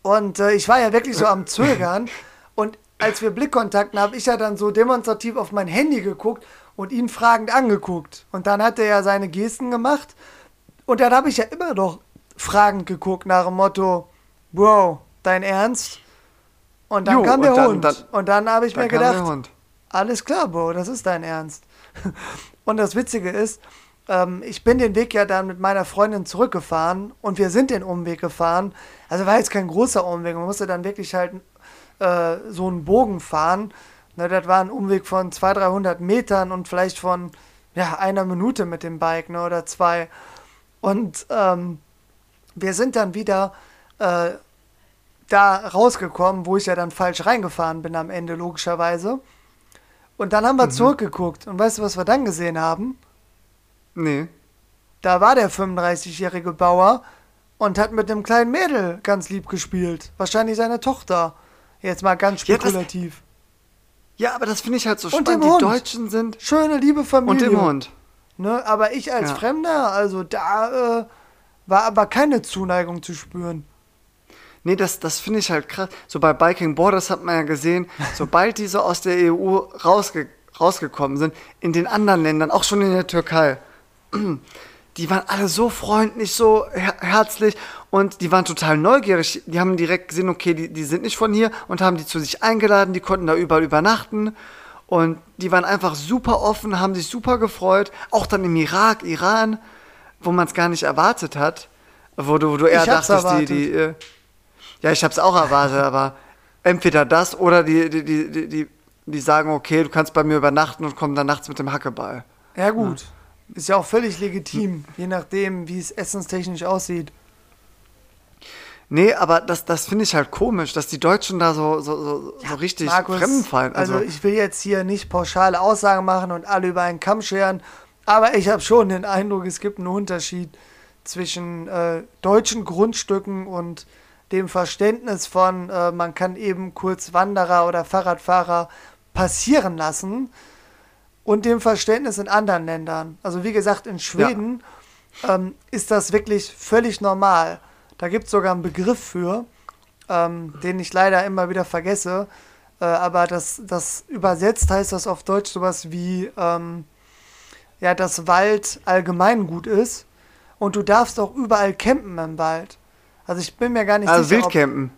Und äh, ich war ja wirklich so am Zögern. Und als wir Blickkontakten habe ich ja dann so demonstrativ auf mein Handy geguckt und ihn fragend angeguckt. Und dann hat er ja seine Gesten gemacht. Und dann habe ich ja immer noch fragend geguckt nach dem Motto, Bro, dein Ernst? Und dann Jo, kam und der dann- Hund. dann- und dann habe ich Da mir gedacht, alles klar, Bro, das ist dein Ernst. Und das Witzige ist, ähm, ich bin den Weg ja dann mit meiner Freundin zurückgefahren und wir sind den Umweg gefahren. Also war jetzt kein großer Umweg, man musste dann wirklich halt äh, so einen Bogen fahren. Ne, das war ein Umweg von 200, 300 Metern und vielleicht von ja, einer Minute mit dem Bike ne, oder zwei. Und ähm, wir sind dann wieder äh, da rausgekommen, wo ich ja dann falsch reingefahren bin am Ende, logischerweise. Und dann haben wir zurückgeguckt. Und weißt du, was wir dann gesehen haben? Nee. Da war der 35-jährige Bauer und hat mit einem kleinen Mädel ganz lieb gespielt. Wahrscheinlich seine Tochter. Jetzt mal ganz Ja, das- spekulativ. Ja, aber das finde ich halt so Und spannend. dem Die Hund. Deutschen sind. Schöne, liebe Und Familie. dem Hund. Ne? Aber ich als Ja. Fremder, also da äh, war aber keine Zuneigung zu spüren. Nee, das, das finde ich halt krass. So bei Biking Borders hat man ja gesehen, sobald die so aus der EU rausge rausgekommen sind, in den anderen Ländern, auch schon in der Türkei, die waren alle so freundlich, so her herzlich und die waren total neugierig. Die haben direkt gesehen, okay, die, die sind nicht von hier und haben die zu sich eingeladen, die konnten da überall übernachten. Und die waren einfach super offen, haben sich super gefreut. Auch dann im Irak, Iran, wo man es gar nicht erwartet hat. Wo du, wo du eher dachtest, die, erwartet. die, äh, ja, ich habe es auch erwartet, aber entweder das oder die, die, die, die, die, sagen, okay, du kannst bei mir übernachten und kommen dann nachts mit dem Hackeball. Ja, gut. Ist ja auch völlig legitim, je nachdem, wie es essenstechnisch aussieht. Nee, aber das, das finde ich halt komisch, dass die Deutschen da so, so, so, so richtig Markus, fremdenfallen. Also, Also, ich will jetzt hier nicht pauschale Aussagen machen und alle über einen Kamm scheren, aber ich habe schon den Eindruck, es gibt einen Unterschied zwischen äh, deutschen Grundstücken und dem Verständnis von, äh, man kann eben kurz Wanderer oder Fahrradfahrer passieren lassen und dem Verständnis in anderen Ländern. Also wie gesagt, in Schweden ähm, ist das wirklich völlig normal. Da gibt es sogar einen Begriff für, ähm, den ich leider immer wieder vergesse. Äh, aber das, das übersetzt heißt das auf Deutsch sowas wie, ähm, ja, dass Wald allgemeingut ist und du darfst auch überall campen im Wald. Also ich bin mir gar nicht also sicher, ob, Wildcampen.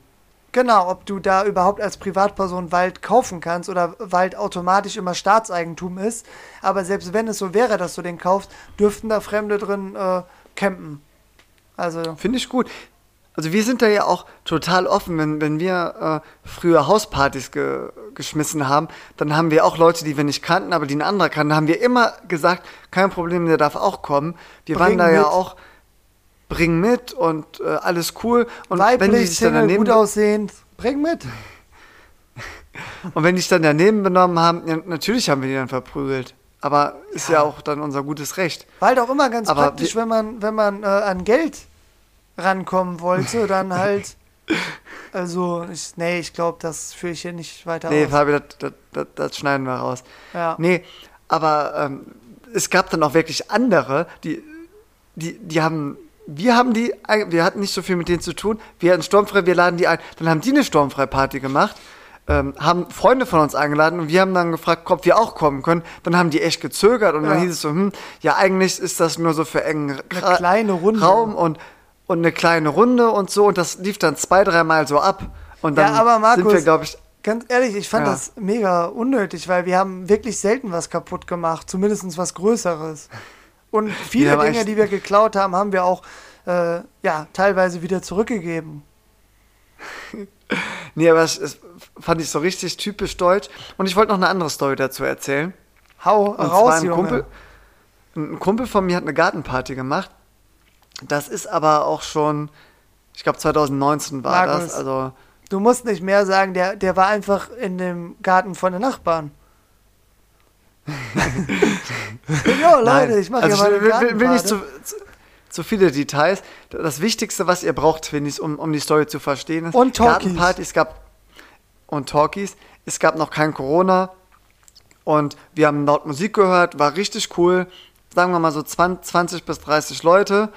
genau, ob du da überhaupt als Privatperson Wald kaufen kannst oder Wald automatisch immer Staatseigentum ist. Aber selbst wenn es so wäre, dass du den kaufst, dürften da Fremde drin äh, campen. Also Finde ich gut. Also wir sind da ja auch total offen, wenn, wenn wir äh, früher Hauspartys ge geschmissen haben, dann haben wir auch Leute, die wir nicht kannten, aber die ein anderer kannten, haben wir immer gesagt, kein Problem, der darf auch kommen. Wir Bring waren da ja mit. auch, bring mit und äh, alles cool. Und wenn die weiblich, sich dann Single, daneben gut aussehend, bring mit. und wenn die sich dann daneben benommen haben, ja, natürlich haben wir die dann verprügelt. Aber ist ja, Ja. auch dann unser gutes Recht. War halt auch immer ganz Aber praktisch, wenn man, wenn man äh, an Geld rankommen wollte, dann halt. Also, ich, nee, ich glaube, das führe ich hier nicht weiter Nee, aus. Fabi, das, das, das, das schneiden wir raus. Ja. Nee, aber ähm, es gab dann auch wirklich andere, die, die, die haben, wir haben die, wir hatten nicht so viel mit denen zu tun, wir hatten sturmfrei, wir laden die ein, dann haben die eine sturmfrei-Party gemacht, ähm, haben Freunde von uns eingeladen und wir haben dann gefragt, ob wir auch kommen können. Dann haben die echt gezögert und dann Ja. hieß es so, hm, ja, eigentlich ist das nur so für engen Ra- kleine Runde. Raum und, und eine kleine Runde und so und das lief dann zwei, dreimal so ab. Und dann ja, aber Markus, sind wir, glaube ich, ganz ehrlich, ich fand Ja. das mega unnötig, weil wir haben wirklich selten was kaputt gemacht, zumindest was Größeres. Und viele aber Dinge, die wir geklaut haben, haben wir auch äh, ja, teilweise wieder zurückgegeben. Nee, aber es, es fand ich so richtig typisch deutsch. Und ich wollte noch eine andere Story dazu erzählen. Hau Und raus, Junge. Kumpel, ein Kumpel von mir hat eine Gartenparty gemacht. Das ist aber auch schon, ich glaube 2019 war Markus. das. Also Du musst nicht mehr sagen, der, der war einfach in dem Garten von den Nachbarn. ja, Leute, Nein. ich mache also mal ich will, will, nicht zu, zu, zu viele Details. Das Wichtigste, was ihr braucht, finde ich, um, um die Story zu verstehen, ist Und Talkies. Gartenparty. Es gab und Talkies. Es gab noch kein Corona und wir haben laut Musik gehört, war richtig cool. Sagen wir mal so 20, 20 bis 30 Leute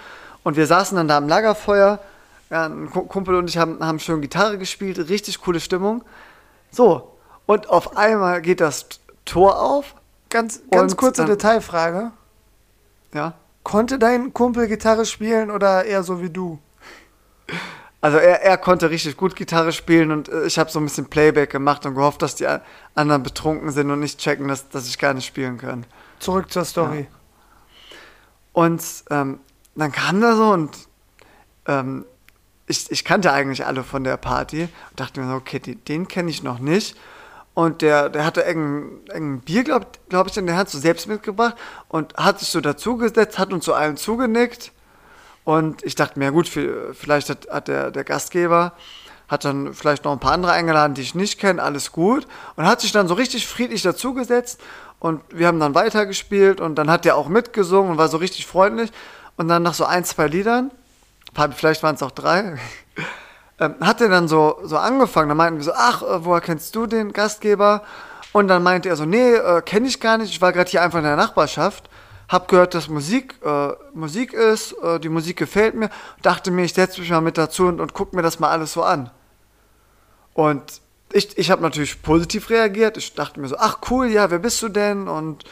und wir saßen dann da am Lagerfeuer. Ja, ein Ku- Kumpel und ich haben, haben schön Gitarre gespielt, richtig coole Stimmung. So, und auf einmal geht das Tor auf. Ganz, ganz Und kurze dann- Detailfrage. Ja, Konnte dein Kumpel Gitarre spielen oder eher so wie du? Also er, er konnte richtig gut Gitarre spielen und äh, ich habe so ein bisschen Playback gemacht und gehofft, dass die anderen betrunken sind und nicht checken, dass, dass ich gar nicht spielen kann. Zurück zur Story. Und ähm, dann kam er so und ähm, ich, ich kannte eigentlich alle von der Party und dachte mir so, okay, die, den kenne ich noch nicht. Und der, der hatte irgendein, Bier, glaube glaub ich, in der Hand so selbst mitgebracht und hat sich so dazugesetzt, hat uns so allen zugenickt. Und ich dachte mir, gut, vi- vielleicht hat, hat der, der Gastgeber hat dann vielleicht noch ein paar andere eingeladen, die ich nicht kenne, alles gut. Und hat sich dann so richtig friedlich dazugesetzt und wir haben dann weitergespielt und dann hat der auch mitgesungen und war so richtig freundlich. Und dann nach so ein, zwei Liedern, vielleicht waren es auch drei, ähm, hat er dann so, so angefangen. Dann meinten wir so, ach, äh, woher kennst du den Gastgeber? Und dann meinte er so, nee, äh, kenne ich gar nicht. Ich war gerade hier einfach in der Nachbarschaft. Hab gehört, dass Musik, äh, Musik ist, äh, die Musik gefällt mir. Dachte mir, ich setze mich mal mit dazu und, und guck mir das mal alles so an. Und ich, ich habe natürlich positiv reagiert. Ich dachte mir so, ach cool, ja, wer bist du denn? Und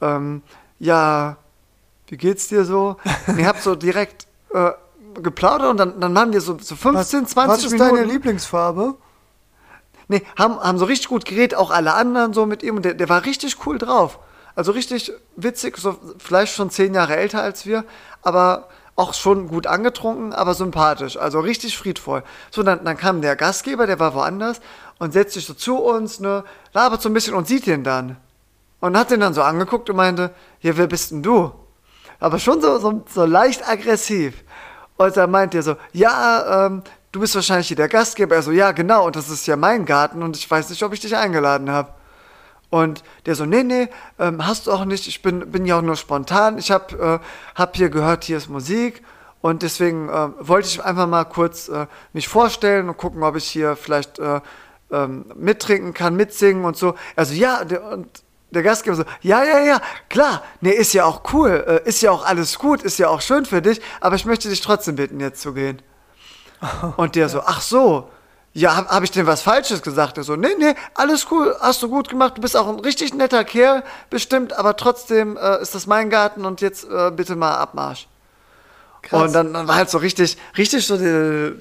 ähm, ja, wie geht's dir so? Und ich habe so direkt äh, geplaudert und dann, dann waren wir so, so 15, 20 was ist Minuten. deine Lieblingsfarbe? Nee, haben, haben so richtig gut geredet, auch alle anderen so mit ihm und der, der war richtig cool drauf. Also richtig witzig, so vielleicht schon zehn Jahre älter als wir, aber auch schon gut angetrunken, aber sympathisch, also richtig friedvoll. So, dann, dann kam der Gastgeber, der war woanders und setzt sich so zu uns, ne, labert so ein bisschen und sieht ihn dann. Und hat den dann so angeguckt und meinte, ja, wer bist denn du? Aber schon so, so, so leicht aggressiv. Und dann meint er so, ja, ähm, du bist wahrscheinlich hier der Gastgeber. Er so, ja, genau, und das ist ja mein Garten und ich weiß nicht, ob ich dich eingeladen habe. Und der so, nee, nee, ähm, hast du auch nicht, ich bin, bin ja auch nur spontan. Ich habe äh, hab hier gehört, hier ist Musik und deswegen äh, wollte ich einfach mal kurz äh, mich vorstellen und gucken, ob ich hier vielleicht äh, ähm, mittrinken kann, mitsingen und so. Also ja, der, und der Gastgeber so, ja, ja, ja, klar, nee, ist ja auch cool, äh, ist ja auch alles gut, ist ja auch schön für dich, aber ich möchte dich trotzdem bitten, jetzt zu gehen. Und der so, ach so, ja, habe hab ich denn was Falsches gesagt? Er so, nee, nee, alles cool, hast du gut gemacht, du bist auch ein richtig netter Kerl, bestimmt, aber trotzdem äh, ist das mein Garten und jetzt äh, bitte mal Abmarsch. Krass. Und dann, dann war halt so richtig, richtig so der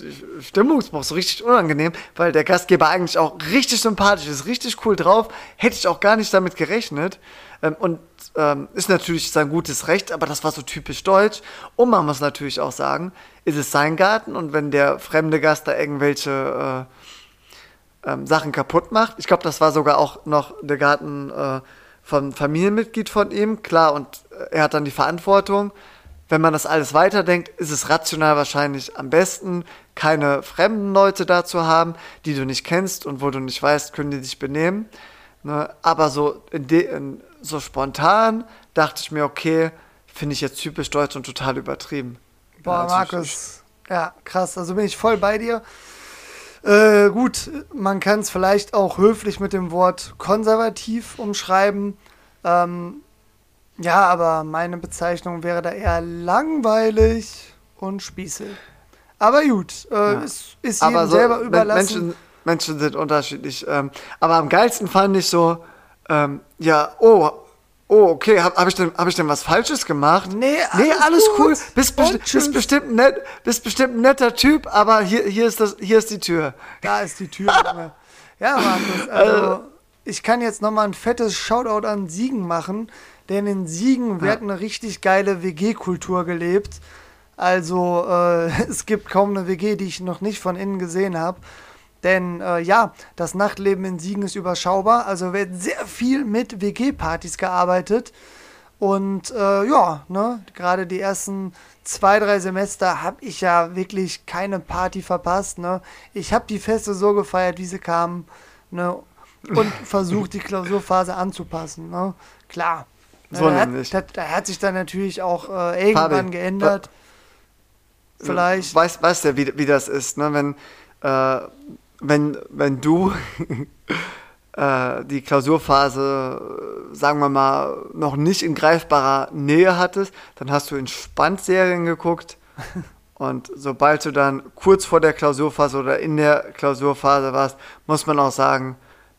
Stimmungsbruch, so richtig unangenehm, weil der Gastgeber eigentlich auch richtig sympathisch ist, richtig cool drauf, hätte ich auch gar nicht damit gerechnet. Ähm, und ähm, ist natürlich sein gutes Recht, aber das war so typisch deutsch. Und man muss natürlich auch sagen, ist es sein Garten und wenn der fremde Gast da irgendwelche äh, ähm, Sachen kaputt macht, ich glaube, das war sogar auch noch der Garten äh, von Familienmitglied von ihm, klar, und äh, er hat dann die Verantwortung. Wenn man das alles weiterdenkt, ist es rational wahrscheinlich am besten, keine fremden Leute da zu haben, die du nicht kennst und wo du nicht weißt, können die dich benehmen. Ne? Aber so, in so spontan dachte ich mir, okay, finde ich jetzt typisch deutsch und total übertrieben. Boah, also ich- Markus. Ja, krass. Also bin ich voll bei dir. Äh, gut, man kann es vielleicht auch höflich mit dem Wort konservativ umschreiben. Ähm, ja, aber meine Bezeichnung wäre da eher langweilig und spießig. Aber gut, äh, Ja. ist, ist aber jedem so, selber überlassen. Menschen, Menschen sind unterschiedlich. Ähm, aber am geilsten fand ich so, ähm, ja, oh, oh, okay, habe hab ich, denn- hab ich denn was Falsches gemacht? Nee, nee alles alles gut. cool. Bist, besti bist, bestimmt nett, bist bestimmt ein netter Typ, aber hier, hier, ist das, hier ist die Tür. Da ist die Tür. Ja, Markus, also ich kann jetzt nochmal ein fettes Shoutout an Siegen machen, denn in Siegen wird eine richtig geile WG-Kultur gelebt. Also äh, es gibt kaum eine WG, die ich noch nicht von innen gesehen habe. Denn äh, ja, das Nachtleben in Siegen ist überschaubar, also wird sehr viel mit WG-Partys gearbeitet. Und äh, ja, ne, gerade die ersten zwei, drei Semester habe ich ja wirklich keine Party verpasst. Ne? Ich habe die Feste so gefeiert, wie sie kamen. Ne? Und versucht, die Klausurphase anzupassen. Ne? Klar. So da, nämlich. hat, da, da hat sich dann natürlich auch äh, irgendwann Fabi, geändert. Vielleicht. Weißt, weißt ja, wie, wie das ist, ne? Wenn, äh, wenn, wenn du äh, die Klausurphase, äh, sagen wir mal, noch nicht in greifbarer Nähe hattest, dann hast du entspannt Serien geguckt. Und sobald du dann kurz vor der Klausurphase oder in der Klausurphase warst, muss man auch sagen,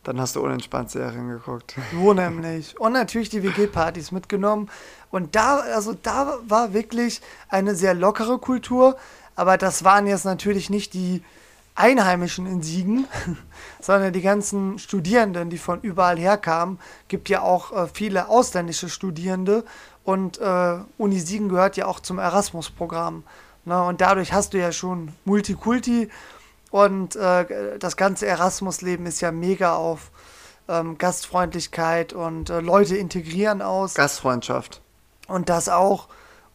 dann hast du unentspannt Serien geguckt. So nämlich. Und natürlich die WG-Partys mitgenommen. Und da, also da war wirklich eine sehr lockere Kultur. Aber das waren jetzt natürlich nicht die Einheimischen in Siegen, sondern die ganzen Studierenden, die von überall herkamen. Gibt ja auch äh, viele ausländische Studierende. Und äh, Uni Siegen gehört ja auch zum Erasmus-Programm. Ne? Und dadurch hast du ja schon Multikulti. Und äh, das ganze Erasmus-Leben ist ja mega auf ähm, Gastfreundlichkeit und äh, Leute integrieren aus. Gastfreundschaft. Und das auch.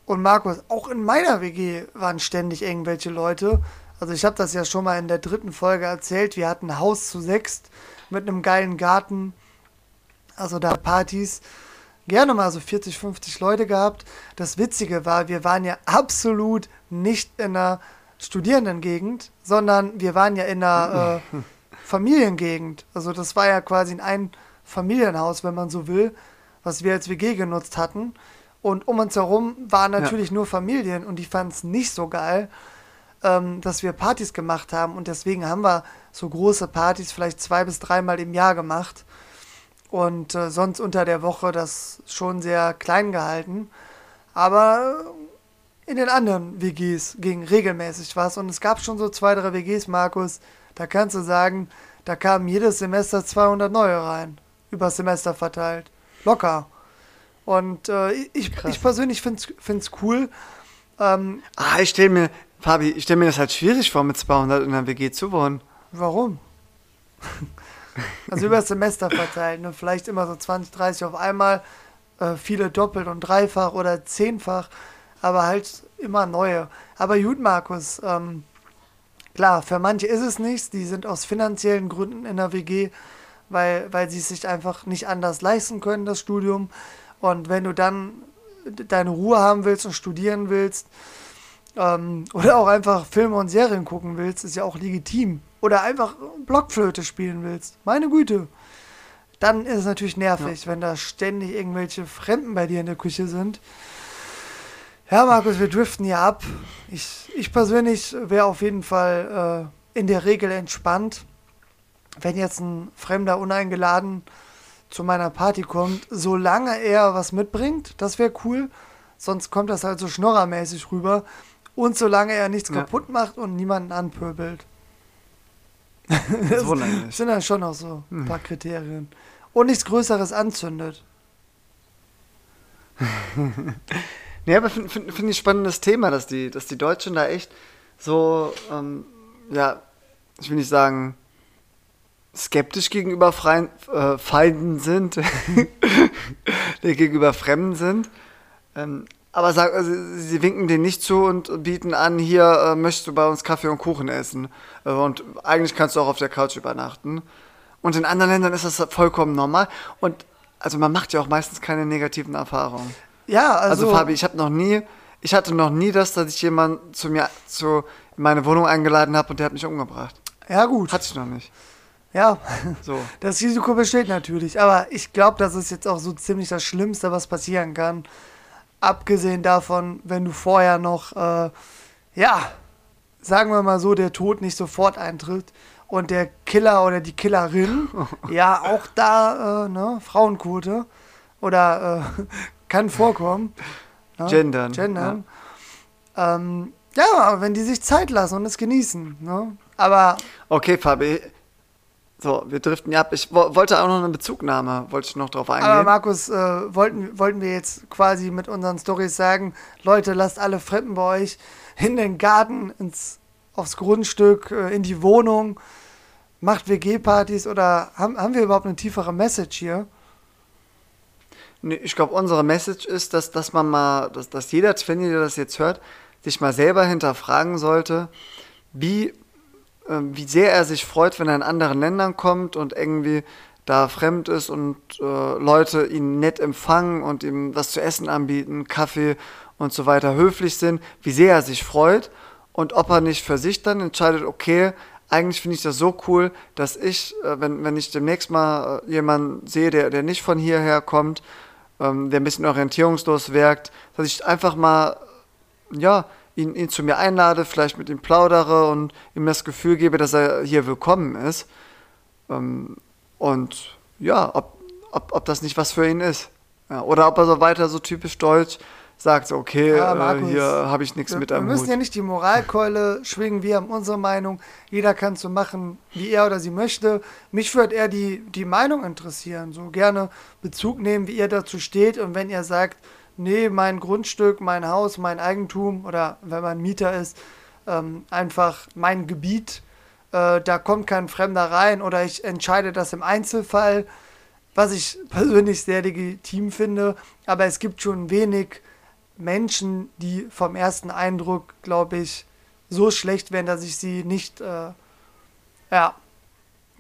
Und Markus, auch in meiner WG waren ständig irgendwelche Leute. Also ich habe das ja schon mal in der dritten Folge erzählt. Wir hatten ein Haus zu sechst mit einem geilen Garten. Also da Partys. Gerne mal so 40, 50 Leute gehabt. Das Witzige war, wir waren ja absolut nicht in einer Studierendengegend, sondern wir waren ja in einer äh, Familiengegend. Also das war ja quasi ein Familienhaus, wenn man so will, was wir als WG genutzt hatten. Und um uns herum waren natürlich ja. nur Familien und die fanden es nicht so geil, ähm, dass wir Partys gemacht haben. Und deswegen haben wir so große Partys vielleicht zwei bis dreimal im Jahr gemacht. Und äh, sonst unter der Woche das schon sehr klein gehalten. Aber in den anderen WGs ging regelmäßig was. Und es gab schon so zwei, drei WGs, Markus, da kannst du sagen, da kamen jedes Semester 200 neue rein. Übers Semester verteilt. Locker. Und äh, ich, ich persönlich finde es cool. Ähm, ah, ich stelle mir, Fabi, ich stelle mir das halt schwierig vor, mit 200 in einer WG zu wohnen. Warum? also über das Semester verteilt. Ne? Vielleicht immer so 20, 30 auf einmal. Äh, viele doppelt und dreifach oder zehnfach. Aber halt immer neue. Aber gut, Markus. Ähm, klar, für manche ist es nichts. Die sind aus finanziellen Gründen in der WG, weil, weil sie es sich einfach nicht anders leisten können, das Studium. Und wenn du dann deine Ruhe haben willst und studieren willst, ähm, oder auch einfach Filme und Serien gucken willst, ist ja auch legitim. Oder einfach Blockflöte spielen willst. Meine Güte. Dann ist es natürlich nervig, ja. wenn da ständig irgendwelche Fremden bei dir in der Küche sind. Ja, Markus, wir driften hier ab. Ich, ich persönlich wäre auf jeden Fall äh, in der Regel entspannt, wenn jetzt ein Fremder uneingeladen zu meiner Party kommt, solange er was mitbringt, das wäre cool. Sonst kommt das halt so schnorrermäßig rüber. Und solange er nichts ja. kaputt macht und niemanden anpöbelt. das sind dann schon noch so ein paar Kriterien. Und nichts Größeres anzündet. ja, aber finde find, find ich spannendes Thema, dass die, dass die Deutschen da echt so, ähm, ja, ich will nicht sagen, skeptisch gegenüber Freien, äh, Feinden sind, die gegenüber Fremden sind. Ähm, aber sag, also, sie winken denen nicht zu und bieten an, hier äh, möchtest du bei uns Kaffee und Kuchen essen. Äh, und eigentlich kannst du auch auf der Couch übernachten. Und in anderen Ländern ist das vollkommen normal. Und also man macht ja auch meistens keine negativen Erfahrungen. Ja, also. Also Fabi, ich habe noch nie, ich hatte noch nie das, dass ich jemanden zu mir zu in meine Wohnung eingeladen habe und der hat mich umgebracht. Ja, gut. Hatte ich noch nicht. Ja, so. das Risiko besteht natürlich. Aber ich glaube, das ist jetzt auch so ziemlich das Schlimmste, was passieren kann. Abgesehen davon, wenn du vorher noch, äh, ja, sagen wir mal so, der Tod nicht sofort eintritt und der Killer oder die Killerin, ja, auch da, äh, ne, Frauenquote oder äh, kann vorkommen. Ne? Gendern. Gendern. Ja. Ähm, ja, wenn die sich Zeit lassen und es genießen. Ne? Aber. Okay, Fabi, so, wir driften ja ab. Ich wollte auch noch eine Bezugnahme, wollte ich noch drauf eingehen. Aber Markus, äh, wollten, wollten wir jetzt quasi mit unseren Stories sagen, Leute, lasst alle Fremden bei euch in den Garten, ins, aufs Grundstück, äh, in die Wohnung. macht WG-Partys oder haben, haben wir überhaupt eine tiefere Message hier? Ich glaube, unsere Message ist, dass, dass man mal, dass, dass jeder Twinny, der das jetzt hört, sich mal selber hinterfragen sollte, wie, äh, wie sehr er sich freut, wenn er in anderen Ländern kommt und irgendwie da fremd ist und äh, Leute ihn nett empfangen und ihm was zu essen anbieten, Kaffee und so weiter höflich sind, wie sehr er sich freut und ob er nicht für sich dann entscheidet, okay, eigentlich finde ich das so cool, dass ich, äh, wenn, wenn ich demnächst mal äh, jemanden sehe, der, der nicht von hierher kommt, ähm, der ein bisschen orientierungslos wirkt, dass ich einfach mal, ja, ihn, ihn zu mir einlade, vielleicht mit ihm plaudere und ihm das Gefühl gebe, dass er hier willkommen ist. Ähm, und ja, ob, ob, ob das nicht was für ihn ist. Ja, oder ob er so weiter so typisch deutsch sagt, so, okay, Ja, äh, Markus, hier habe ich nichts Wir, mit wir am müssen Hut. ja nicht die Moralkeule schwingen, wir haben unsere Meinung. Jeder kann so machen, wie er oder sie möchte. Mich würde eher die, die Meinung interessieren. So gerne Bezug nehmen, wie ihr dazu steht. Und wenn ihr sagt, nee, mein Grundstück, mein Haus, mein Eigentum oder wenn man Mieter ist, ähm, einfach mein Gebiet, äh, da kommt kein Fremder rein oder ich entscheide das im Einzelfall, was ich persönlich sehr legitim finde. Aber es gibt schon wenig Menschen, die vom ersten Eindruck, glaube ich, so schlecht wären, dass ich sie nicht äh, ja,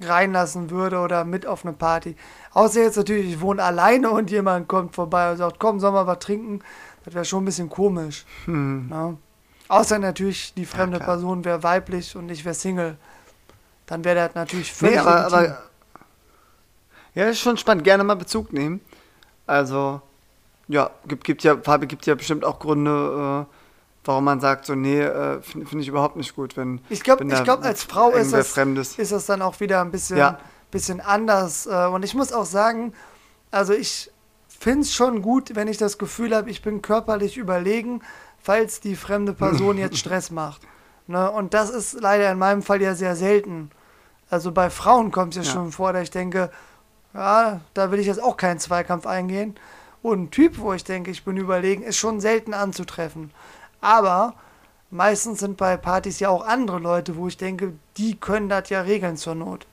reinlassen würde oder mit auf eine Party. Außer jetzt natürlich, ich wohne alleine und jemand kommt vorbei und sagt, komm, sollen wir was trinken? Das wäre schon ein bisschen komisch. Ja. Außer natürlich, die fremde Hm. klar. Person wäre weiblich und ich wäre Single. Dann wäre das natürlich völlig Nee, aber, aber ja, ist schon spannend. Gerne mal Bezug nehmen. Also, ja, gibt, gibt ja, Fabi gibt ja bestimmt auch Gründe, äh, warum man sagt, so, nee, äh, finde find ich überhaupt nicht gut, wenn. Ich glaube, glaub, als Frau ist das, Fremdes. ist das dann auch wieder ein bisschen, Ja. bisschen anders. äh, Und ich muss auch sagen, also ich finde es schon gut, wenn ich das Gefühl habe, ich bin körperlich überlegen, falls die fremde Person jetzt Stress macht. Ne? Und das ist leider in meinem Fall ja sehr selten. Also bei Frauen kommt es ja, Ja. schon vor, dass ich denke, ja, da will ich jetzt auch keinen Zweikampf eingehen. Und ein Typ, wo ich denke, ich bin überlegen, ist schon selten anzutreffen. Aber meistens sind bei Partys ja auch andere Leute, wo ich denke, die können das ja regeln zur Not.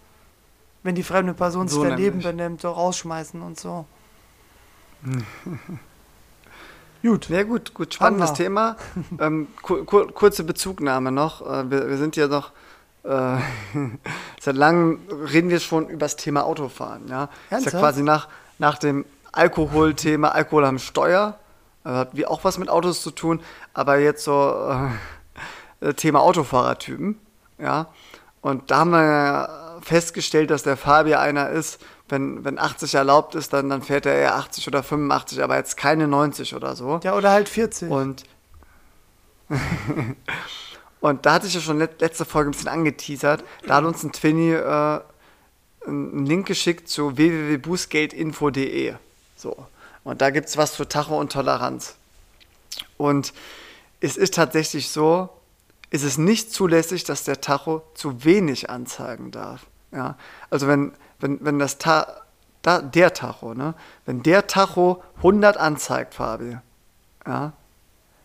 Wenn die fremde Person sich So daneben benimmt, so rausschmeißen und so. Gut. Ja gut, gut, spannendes wir. Thema. ähm, kur kur kurze Bezugnahme noch. Äh, wir, wir sind ja noch äh, seit langem reden wir schon über das Thema Autofahren. Ja, ist ja Ernsthaft? quasi nach, nach dem Alkoholthema, Alkohol am Steuer, äh, hat wie auch was mit Autos zu tun, aber jetzt so äh, Thema Autofahrertypen. Ja, und da haben wir ja festgestellt, dass der Fabi einer ist, wenn, wenn 80 erlaubt ist, dann, dann fährt er eher 80 oder 85, aber jetzt keine 90 oder so. Ja, oder halt 40. Und, und da hatte ich ja schon let, letzte Folge ein bisschen angeteasert. Da hat uns ein Twinny äh, einen Link geschickt zu www.boostgateinfo.de. So. Und da gibt es was zur Tacho und Toleranz. Und es ist tatsächlich so, ist es nicht zulässig, dass der Tacho zu wenig anzeigen darf. Ja? Also wenn, wenn, wenn das Ta da, der Tacho, ne? wenn der Tacho 100 anzeigt, Fabi, ja,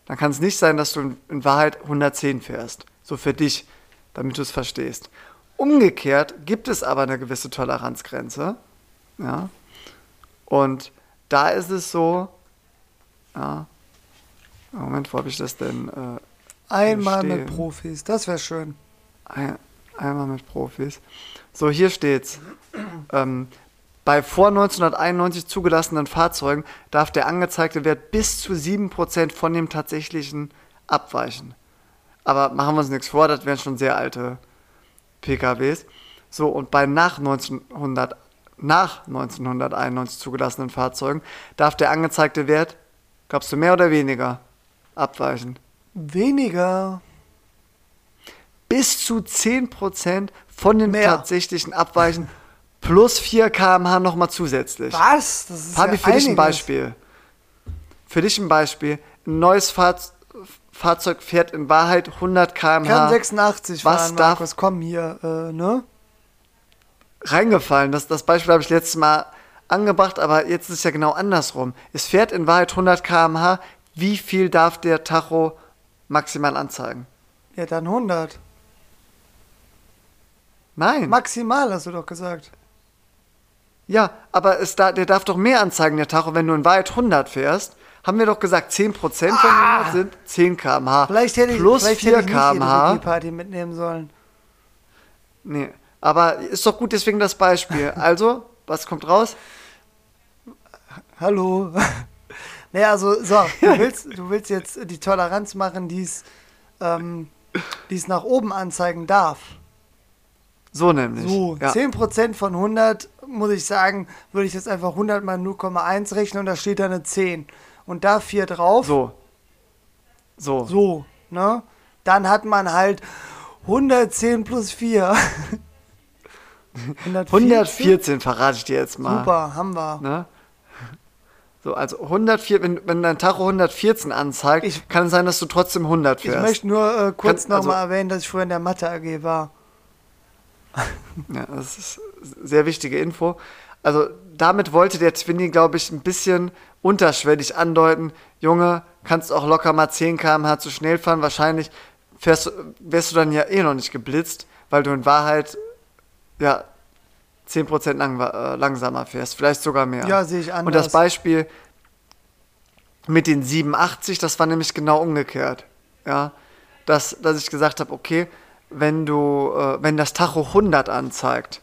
dann kann es nicht sein, dass du in, in Wahrheit 110 fährst. So für dich, damit du es verstehst. Umgekehrt gibt es aber eine gewisse Toleranzgrenze. Ja. Und da ist es so, ja. Moment, wo habe ich das denn? Äh, Einmal stehen. mit Profis, das wäre schön. ein, einmal mit Profis. So, hier steht's. Ähm, bei vor 1991 zugelassenen Fahrzeugen darf der angezeigte Wert bis zu 7% von dem tatsächlichen abweichen. Aber machen wir uns nichts vor, das wären schon sehr alte PKWs. So, und bei nach, 1900, nach 1991 zugelassenen Fahrzeugen darf der angezeigte Wert, glaubst du, mehr oder weniger abweichen? Weniger. bis zu 10% von dem Mehr. tatsächlichen Abweichen plus 4 km/h nochmal zusätzlich. Was? Das ist Fabi, ja für dich ein einiges. Beispiel. Für dich ein Beispiel. Ein neues Fahr Fahrzeug fährt in Wahrheit 100 Kann km/h 86 Was fahren, darf- Markus. Komm hier, äh, ne? Reingefallen. Das, das Beispiel habe ich letztes Mal angebracht, aber jetzt ist es ja genau andersrum. Es fährt in Wahrheit 100 km/h. Wie viel darf der Tacho maximal anzeigen? Ja, dann 100. Nein. Maximal, hast du doch gesagt. Ja, aber es da, der darf doch mehr anzeigen, der Tacho, wenn du in Wahrheit 100 fährst. Haben wir doch gesagt, 10% von 100 sind 10 km/h. Vielleicht hätte ich, plus vielleicht 4 hätte ich nicht km/h. Party mitnehmen sollen. Nee, aber ist doch gut deswegen das Beispiel. Also, was kommt raus? Hallo. naja, also, so, du willst, du willst jetzt die Toleranz machen, die es ähm, die's nach oben anzeigen darf. So nämlich. So, ja. 10% von 100, muss ich sagen, würde ich jetzt einfach 100 mal 0,1 rechnen und da steht da eine 10. Und da 4 drauf. So. So. So, ne? Dann hat man halt 110 plus 4. 114 verrate ich dir jetzt mal. Super, haben wir. Ne? So, also 104, wenn, wenn dein Tacho 114 anzeigt, Ich- kann es sein, dass du trotzdem 100 Ich fährst. möchte nur äh, kurz Kann- also- nochmal erwähnen, dass ich früher in der Mathe AG war. Ja, das ist sehr wichtige Info. Also damit wollte der Twinny, glaube ich, ein bisschen unterschwellig andeuten, Junge, kannst auch locker mal 10 km/h zu schnell fahren. Wahrscheinlich fährst, wärst du dann ja eh noch nicht geblitzt, weil du in Wahrheit ja 10% lang, äh, langsamer fährst, vielleicht sogar mehr. Ja, sehe ich Und das anders. Beispiel mit den 87, das war nämlich genau umgekehrt. Ja, dass, dass ich gesagt habe, okay, wenn du, äh, wenn das Tacho 100 anzeigt,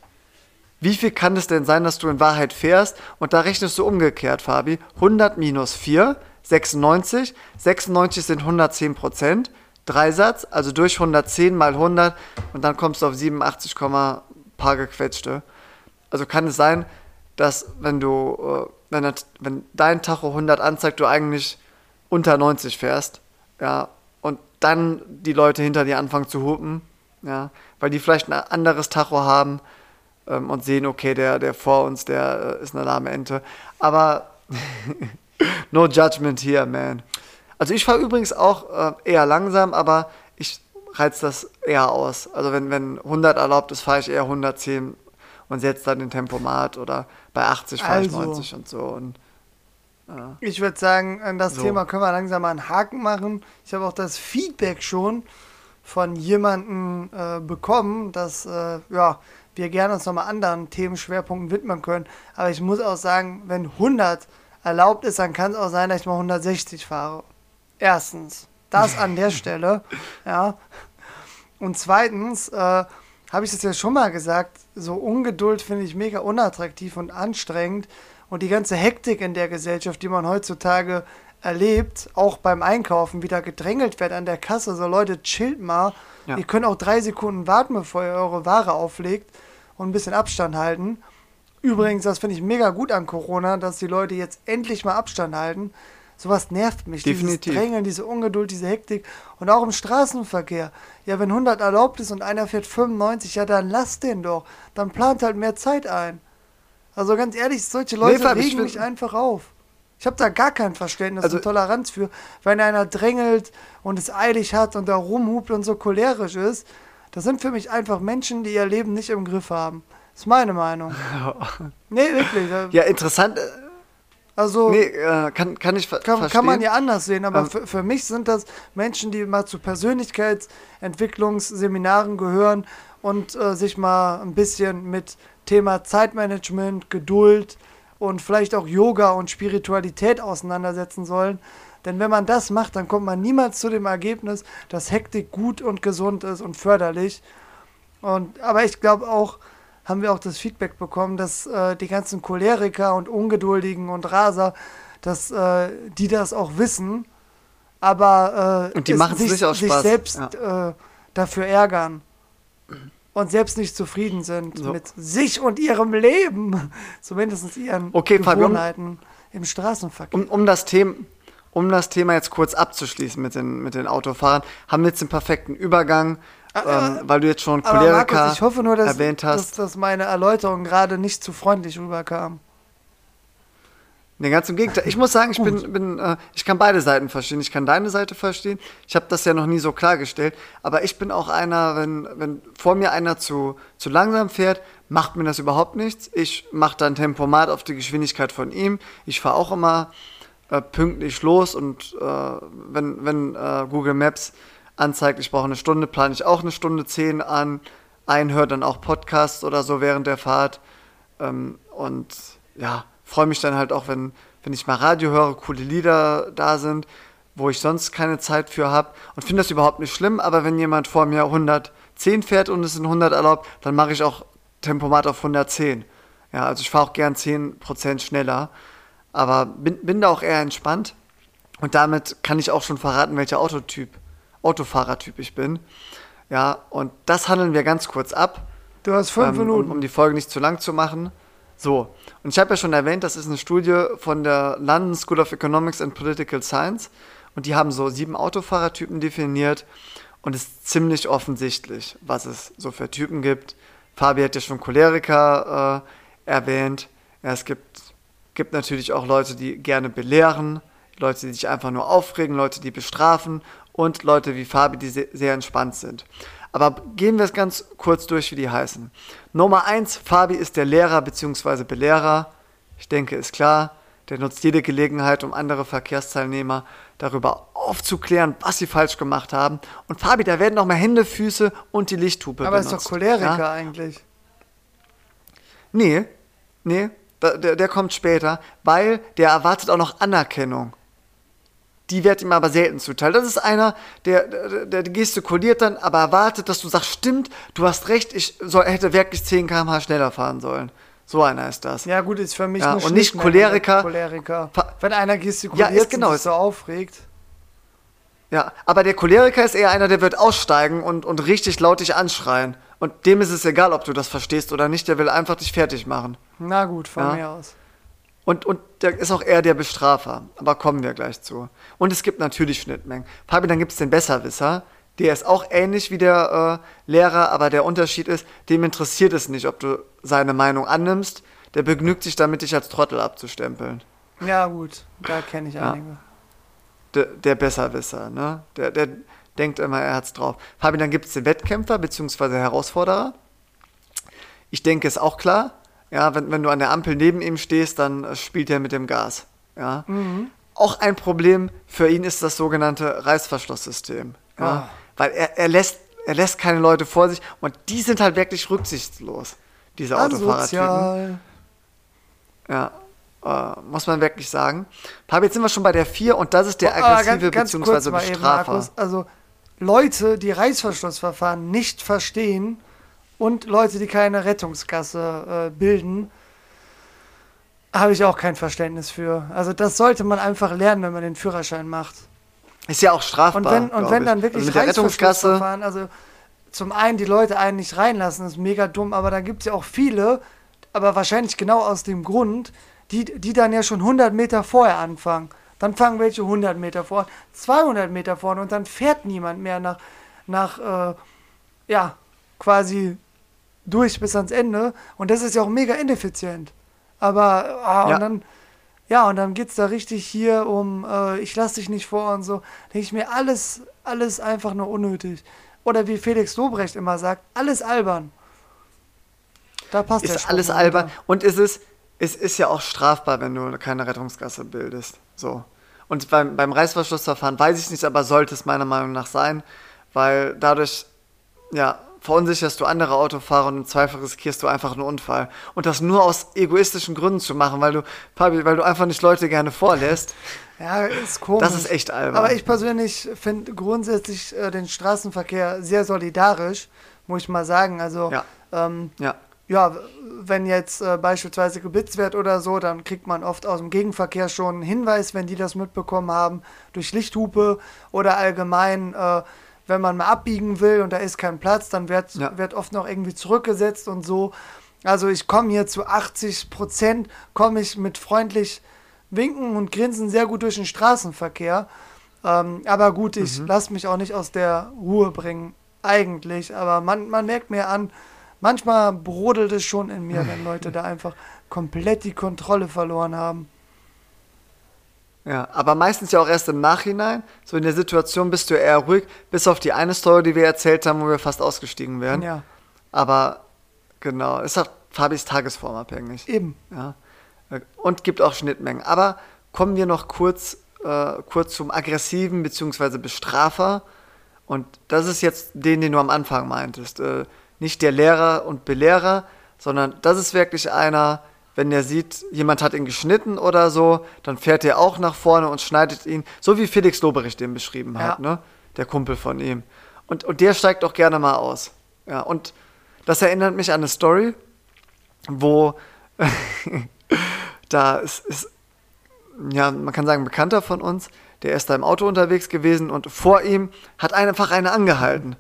wie viel kann es denn sein, dass du in Wahrheit fährst? Und da rechnest du umgekehrt, Fabi. 100 minus 4, 96. 96 sind 110 Prozent. Dreisatz, also durch 110 mal 100 und dann kommst du auf 87, Komma paar gequetschte. Also kann es sein, dass wenn du, äh, wenn, wenn dein Tacho 100 anzeigt, du eigentlich unter 90 fährst, ja, und dann die Leute hinter dir anfangen zu hupen, ja, weil die vielleicht ein anderes Tacho haben ähm, und sehen, okay, der, der vor uns, der äh, ist eine lahme Ente. Aber no judgment here, man. Also ich fahre übrigens auch äh, eher langsam, aber ich reiz das eher aus. Also wenn, wenn 100 erlaubt ist, fahre ich eher 110 und setze dann den Tempomat oder bei 80 fahre ich Also. 90 und so. Und, Ich würde sagen, an das So. Thema können wir langsam mal einen Haken machen. Ich habe auch das Feedback schon von jemandem äh, bekommen, dass äh, ja, wir gerne uns nochmal anderen Themenschwerpunkten widmen können. Aber ich muss auch sagen, wenn 100 erlaubt ist, dann kann es auch sein, dass ich mal 160 fahre. Erstens, das an der Stelle. Ja. Und zweitens, äh, habe ich das ja schon mal gesagt, so Ungeduld finde ich mega unattraktiv und anstrengend. Und die ganze Hektik in der Gesellschaft, die man heutzutage erlebt, auch beim Einkaufen, wieder gedrängelt wird an der Kasse. So Leute, chillt mal. Ja. Ihr könnt auch drei Sekunden warten, bevor ihr eure Ware auflegt und ein bisschen Abstand halten. Übrigens, das finde ich mega gut an Corona, dass die Leute jetzt endlich mal Abstand halten. Sowas nervt mich. Definitiv. Dieses Drängeln, diese Ungeduld, diese Hektik. Und auch im Straßenverkehr. Ja, wenn 100 erlaubt ist und einer fährt 95, ja, dann lasst den doch. Dann plant halt mehr Zeit ein. Also ganz ehrlich, solche Leute ich regen mich einfach auf. Ich habe da gar kein Verständnis Also- und Toleranz für. Wenn einer drängelt und es eilig hat und da rumhupt und so cholerisch ist, das sind für mich einfach Menschen, die ihr Leben nicht im Griff haben. Das ist meine Meinung. nee, wirklich. ja, interessant. Also Nee, äh, kann, kann ich ver kann, verstehen. kann man ja anders sehen, aber Ähm, für, für mich sind das Menschen, die mal zu Persönlichkeitsentwicklungsseminaren gehören und äh, sich mal ein bisschen mit Thema Zeitmanagement, Geduld und vielleicht auch Yoga und Spiritualität auseinandersetzen sollen. Denn wenn man das macht, dann kommt man niemals zu dem Ergebnis, dass Hektik gut und gesund ist und förderlich. Und, aber ich glaube auch, haben wir auch das Feedback bekommen, dass äh, die ganzen Choleriker und Ungeduldigen und Raser, dass äh, die das auch wissen, aber äh, Und die es machen's sich, sich Spaß, selbst äh, dafür ärgern und selbst nicht zufrieden sind So. mit sich und ihrem Leben, zumindest ihren Okay, Fabian. Gewohnheiten im Straßenverkehr. Um, um, das Thema, um das Thema jetzt kurz abzuschließen mit den, mit den Autofahrern, haben wir jetzt den perfekten Übergang, ähm, weil du jetzt schon aber Choleriker Markus, ich hoffe nur, dass, erwähnt dass, hast. dass meine Erläuterung gerade nicht zu freundlich rüberkam. Nee, ganz im Gegenteil. Ich muss sagen, ich bin, bin äh, ich kann beide Seiten verstehen. Ich kann deine Seite verstehen. Ich habe das ja noch nie so klargestellt. Aber ich bin auch einer, wenn, wenn vor mir einer zu, zu langsam fährt, macht mir das überhaupt nichts. Ich mache dann Tempomat auf die Geschwindigkeit von ihm. Ich fahre auch immer äh, pünktlich los und äh, wenn, wenn äh, Google Maps anzeigt, ich brauche eine Stunde, plane ich auch eine Stunde zehn an. ein, höre dann auch Podcasts oder so während der Fahrt. Ähm, und ja, freue mich dann halt auch, wenn, wenn ich mal Radio höre, coole Lieder da sind, wo ich sonst keine Zeit für habe. Und finde das überhaupt nicht schlimm, aber wenn jemand vor mir 110 fährt und es in 100 erlaubt, dann mache ich auch Tempomat auf 110. Ja, also ich fahre auch gern 10% schneller, aber bin, bin da auch eher entspannt. Und damit kann ich auch schon verraten, welcher Autotyp, Autofahrertyp ich bin. Ja, und das handeln wir ganz kurz ab. Du hast fünf ähm, Minuten. Um, um die Folge nicht zu lang zu machen. So, und ich habe ja schon erwähnt, das ist eine Studie von der London School of Economics and Political Science. Und die haben so sieben Autofahrertypen definiert. Und es ist ziemlich offensichtlich, was es so für Typen gibt. Fabi hat ja schon Choleriker äh, erwähnt. Ja, es gibt, gibt natürlich auch Leute, die gerne belehren, Leute, die sich einfach nur aufregen, Leute, die bestrafen und Leute wie Fabi, die sehr, entspannt sind. Aber gehen wir es ganz kurz durch, wie die heißen. Nummer 1, Fabi ist der Lehrer bzw. Belehrer. Ich denke, ist klar. Der nutzt jede Gelegenheit, um andere Verkehrsteilnehmer darüber aufzuklären, was sie falsch gemacht haben. Und Fabi, da werden noch mal Hände, Füße und die Lichthupe Aber benutzt. ist doch Choleriker ja? eigentlich. Nee, nee, der, der kommt später, weil der erwartet auch noch Anerkennung. Die wird ihm aber selten zuteil. Das ist einer, der, der, der gestikuliert dann, aber erwartet, dass du sagst, stimmt, du hast recht, ich soll, hätte wirklich 10 km/h schneller fahren sollen. So einer ist das. Ja, gut, ist für mich Ja, und nicht Choleriker. mit Choleriker. Wenn einer gestikuliert Ja, ist genau, ist- so aufregt. Ja, aber der Choleriker ist eher einer, der wird aussteigen und, und richtig laut dich anschreien. Und dem ist es egal, ob du das verstehst oder nicht, der will einfach dich fertig machen. Na gut, von Ja. mir aus. Und, und der ist auch eher der Bestrafer. Aber kommen wir gleich zu. Und es gibt natürlich Schnittmengen. Fabi, dann gibt es den Besserwisser. Der ist auch ähnlich wie der äh, Lehrer, aber der Unterschied ist, dem interessiert es nicht, ob du seine Meinung annimmst. Der begnügt sich damit, dich als Trottel abzustempeln. Ja, gut, da kenne ich Ja. einige. Der, der Besserwisser, ne? Der, der denkt immer, er hat's drauf. Fabi, dann gibt es den Wettkämpfer bzw. Herausforderer. Ich denke, ist auch klar. Ja, wenn, wenn du an der Ampel neben ihm stehst, dann äh, spielt er mit dem Gas. Ja. Auch ein Problem für ihn ist das sogenannte Reißverschlusssystem. Ja. Ah. Weil er, er, lässt, er lässt keine Leute vor sich und die sind halt wirklich rücksichtslos, diese Autofahrertypen. Ja, äh, muss man wirklich sagen. Fabi, jetzt sind wir schon bei der 4 und das ist der Aber aggressive kurz bzw. mal eben, Bestrafer. Markus. Also Leute, die Reißverschlussverfahren nicht verstehen und Leute, die keine Rettungskasse äh, bilden, habe ich auch kein Verständnis für. Also das sollte man einfach lernen, wenn man den Führerschein macht. Ist ja auch strafbar. Und wenn, und wenn dann wirklich also mit der Rettungskasse. Reißverschlussverfahren, also zum einen die Leute einen nicht reinlassen, ist mega dumm, aber da gibt es ja auch viele, aber wahrscheinlich genau aus dem Grund, die, die dann ja schon 100 Meter vorher anfangen. Dann fangen welche 100 Meter vor, 200 Meter vorne und dann fährt niemand mehr nach, nach äh, ja, quasi durch bis ans Ende. Und das ist ja auch mega ineffizient. Aber, ah, Ja. und dann, ja, und dann geht es da richtig hier um, äh, ich lass dich nicht vor und so. Denke ich mir, alles, alles einfach nur unnötig. Oder wie Felix Lobrecht immer sagt, alles albern. Da passt Ist alles mal albern. Und es ist, es ist ja auch strafbar, wenn du keine Rettungskasse bildest. So. Und beim, beim Reißverschlussverfahren weiß ich nicht, aber sollte es meiner Meinung nach sein, weil dadurch, ja, verunsicherst du andere Autofahrer und im Zweifel riskierst du einfach einen Unfall. Und das nur aus egoistischen Gründen zu machen, weil du, Fabi, weil du einfach nicht Leute gerne vorlässt. Ja, ist komisch. Das ist echt albern. Aber ich persönlich finde grundsätzlich äh, den Straßenverkehr sehr solidarisch, muss ich mal sagen. Also, Ja. ähm, Ja. ja, wenn jetzt äh, beispielsweise geblitzt wird oder so, dann kriegt man oft aus dem Gegenverkehr schon einen Hinweis, wenn die das mitbekommen haben, durch Lichthupe oder allgemein, äh, wenn man mal abbiegen will und da ist kein Platz, dann wird, Ja. wird oft noch irgendwie zurückgesetzt und so. Also ich komme hier zu 80 Prozent, komme ich mit freundlich winken und grinsen sehr gut durch den Straßenverkehr. Ähm, aber gut, ich Mhm. lasse mich auch nicht aus der Ruhe bringen, eigentlich. Aber man, man merkt mir an, manchmal brodelt es schon in mir, wenn Leute da einfach komplett die Kontrolle verloren haben. Ja, aber meistens ja auch erst im Nachhinein. So in der Situation bist du eher ruhig, bis auf die eine Story, die wir erzählt haben, wo wir fast ausgestiegen wären. Ja, Aber genau, ist auch Fabis Tagesform abhängig. eben. Ja. Und gibt auch Schnittmengen. Aber kommen wir noch kurz, äh, kurz zum aggressiven bzw. Bestrafer. Und das ist jetzt den, den du am Anfang meintest. Äh, nicht der Lehrer und Belehrer, sondern das ist wirklich einer, wenn der sieht, jemand hat ihn geschnitten oder so, dann fährt er auch nach vorne und schneidet ihn, so wie Felix Loberich den beschrieben hat, Ja. ne? Der Kumpel von ihm. Und, und der steigt auch gerne mal aus. Ja, und das erinnert mich an eine Story, wo da ist, ist, ja, man kann sagen, ein Bekannter von uns, der ist da im Auto unterwegs gewesen und vor ihm hat einfach einer angehalten.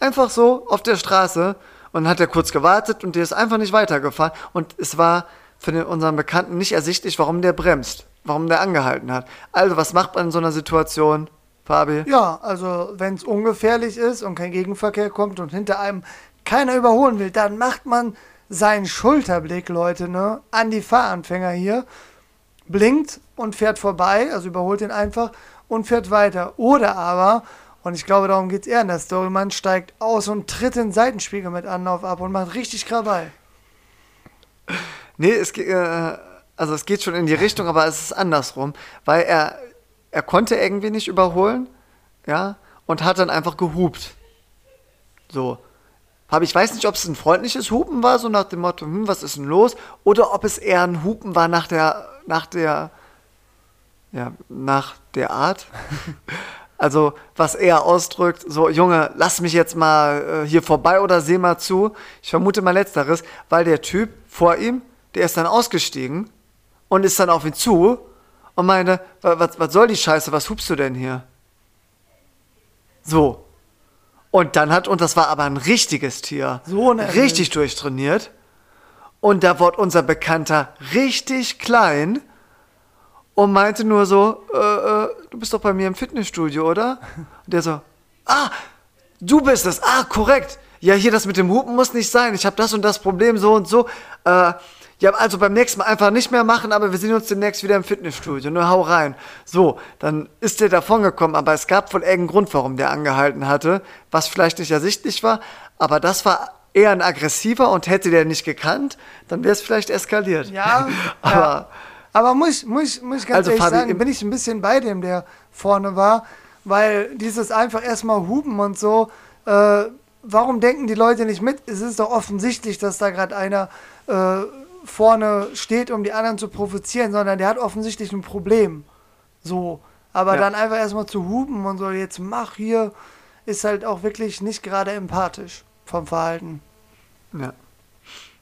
Einfach so auf der Straße und dann hat er kurz gewartet und der ist einfach nicht weitergefahren und es war für den, unseren Bekannten nicht ersichtlich, warum der bremst, warum der angehalten hat. Also, was macht man in so einer Situation, Fabi? Ja, also wenn es ungefährlich ist und kein Gegenverkehr kommt und hinter einem keiner überholen will, dann macht man seinen Schulterblick, Leute, ne, an die Fahranfänger hier, blinkt und fährt vorbei, also überholt ihn einfach und fährt weiter. Oder aber, und ich glaube, darum geht es eher in der Story, man steigt aus und tritt den Seitenspiegel mit Anlauf ab und macht richtig Krawall. Nee, es, äh, also es geht schon in die Richtung, aber es ist andersrum, weil er, er konnte irgendwie nicht überholen, ja, und hat dann einfach gehupt. So. Aber ich weiß nicht, ob es ein freundliches Hupen war, so nach dem Motto, hm, was ist denn los? Oder ob es eher ein Hupen war nach der, nach der, ja, nach der Art. Also, was er ausdrückt, so, Junge, lass mich jetzt mal äh, hier vorbei oder seh mal zu. Ich vermute mal Letzteres, weil der Typ vor ihm, der ist dann ausgestiegen und ist dann auf ihn zu und meinte, "Wa- was, was soll die Scheiße, was hupst du denn hier? So. Und dann hat, und das war aber ein richtiges Tier, So richtig durchtrainiert. Und da wurde unser Bekannter richtig klein und meinte nur so, äh, äh, du bist doch bei mir im Fitnessstudio, oder? Und der so, ah, du bist es, ah, korrekt. Ja, hier das mit dem Hupen muss nicht sein. Ich habe das und das Problem so und so. Äh, ja, also beim nächsten Mal einfach nicht mehr machen, aber wir sehen uns demnächst wieder im Fitnessstudio. Nur hau rein. So, dann ist der davongekommen, aber es gab wohl irgendeinen Grund, warum der angehalten hatte, was vielleicht nicht ersichtlich war, aber das war eher ein aggressiver und hätte der nicht gekannt, dann wäre es vielleicht eskaliert. Ja, aber ja. Aber muss, muss, muss ich ganz Also, ehrlich Fabi, sagen, bin ich ein bisschen bei dem, der vorne war, weil dieses einfach erstmal hupen und so, äh, warum denken die Leute nicht mit? Es ist doch offensichtlich, dass da gerade einer äh, vorne steht, um die anderen zu provozieren, sondern der hat offensichtlich ein Problem. So. Aber Ja. dann einfach erstmal zu hupen und so, jetzt mach hier, ist halt auch wirklich nicht gerade empathisch vom Verhalten. Ja.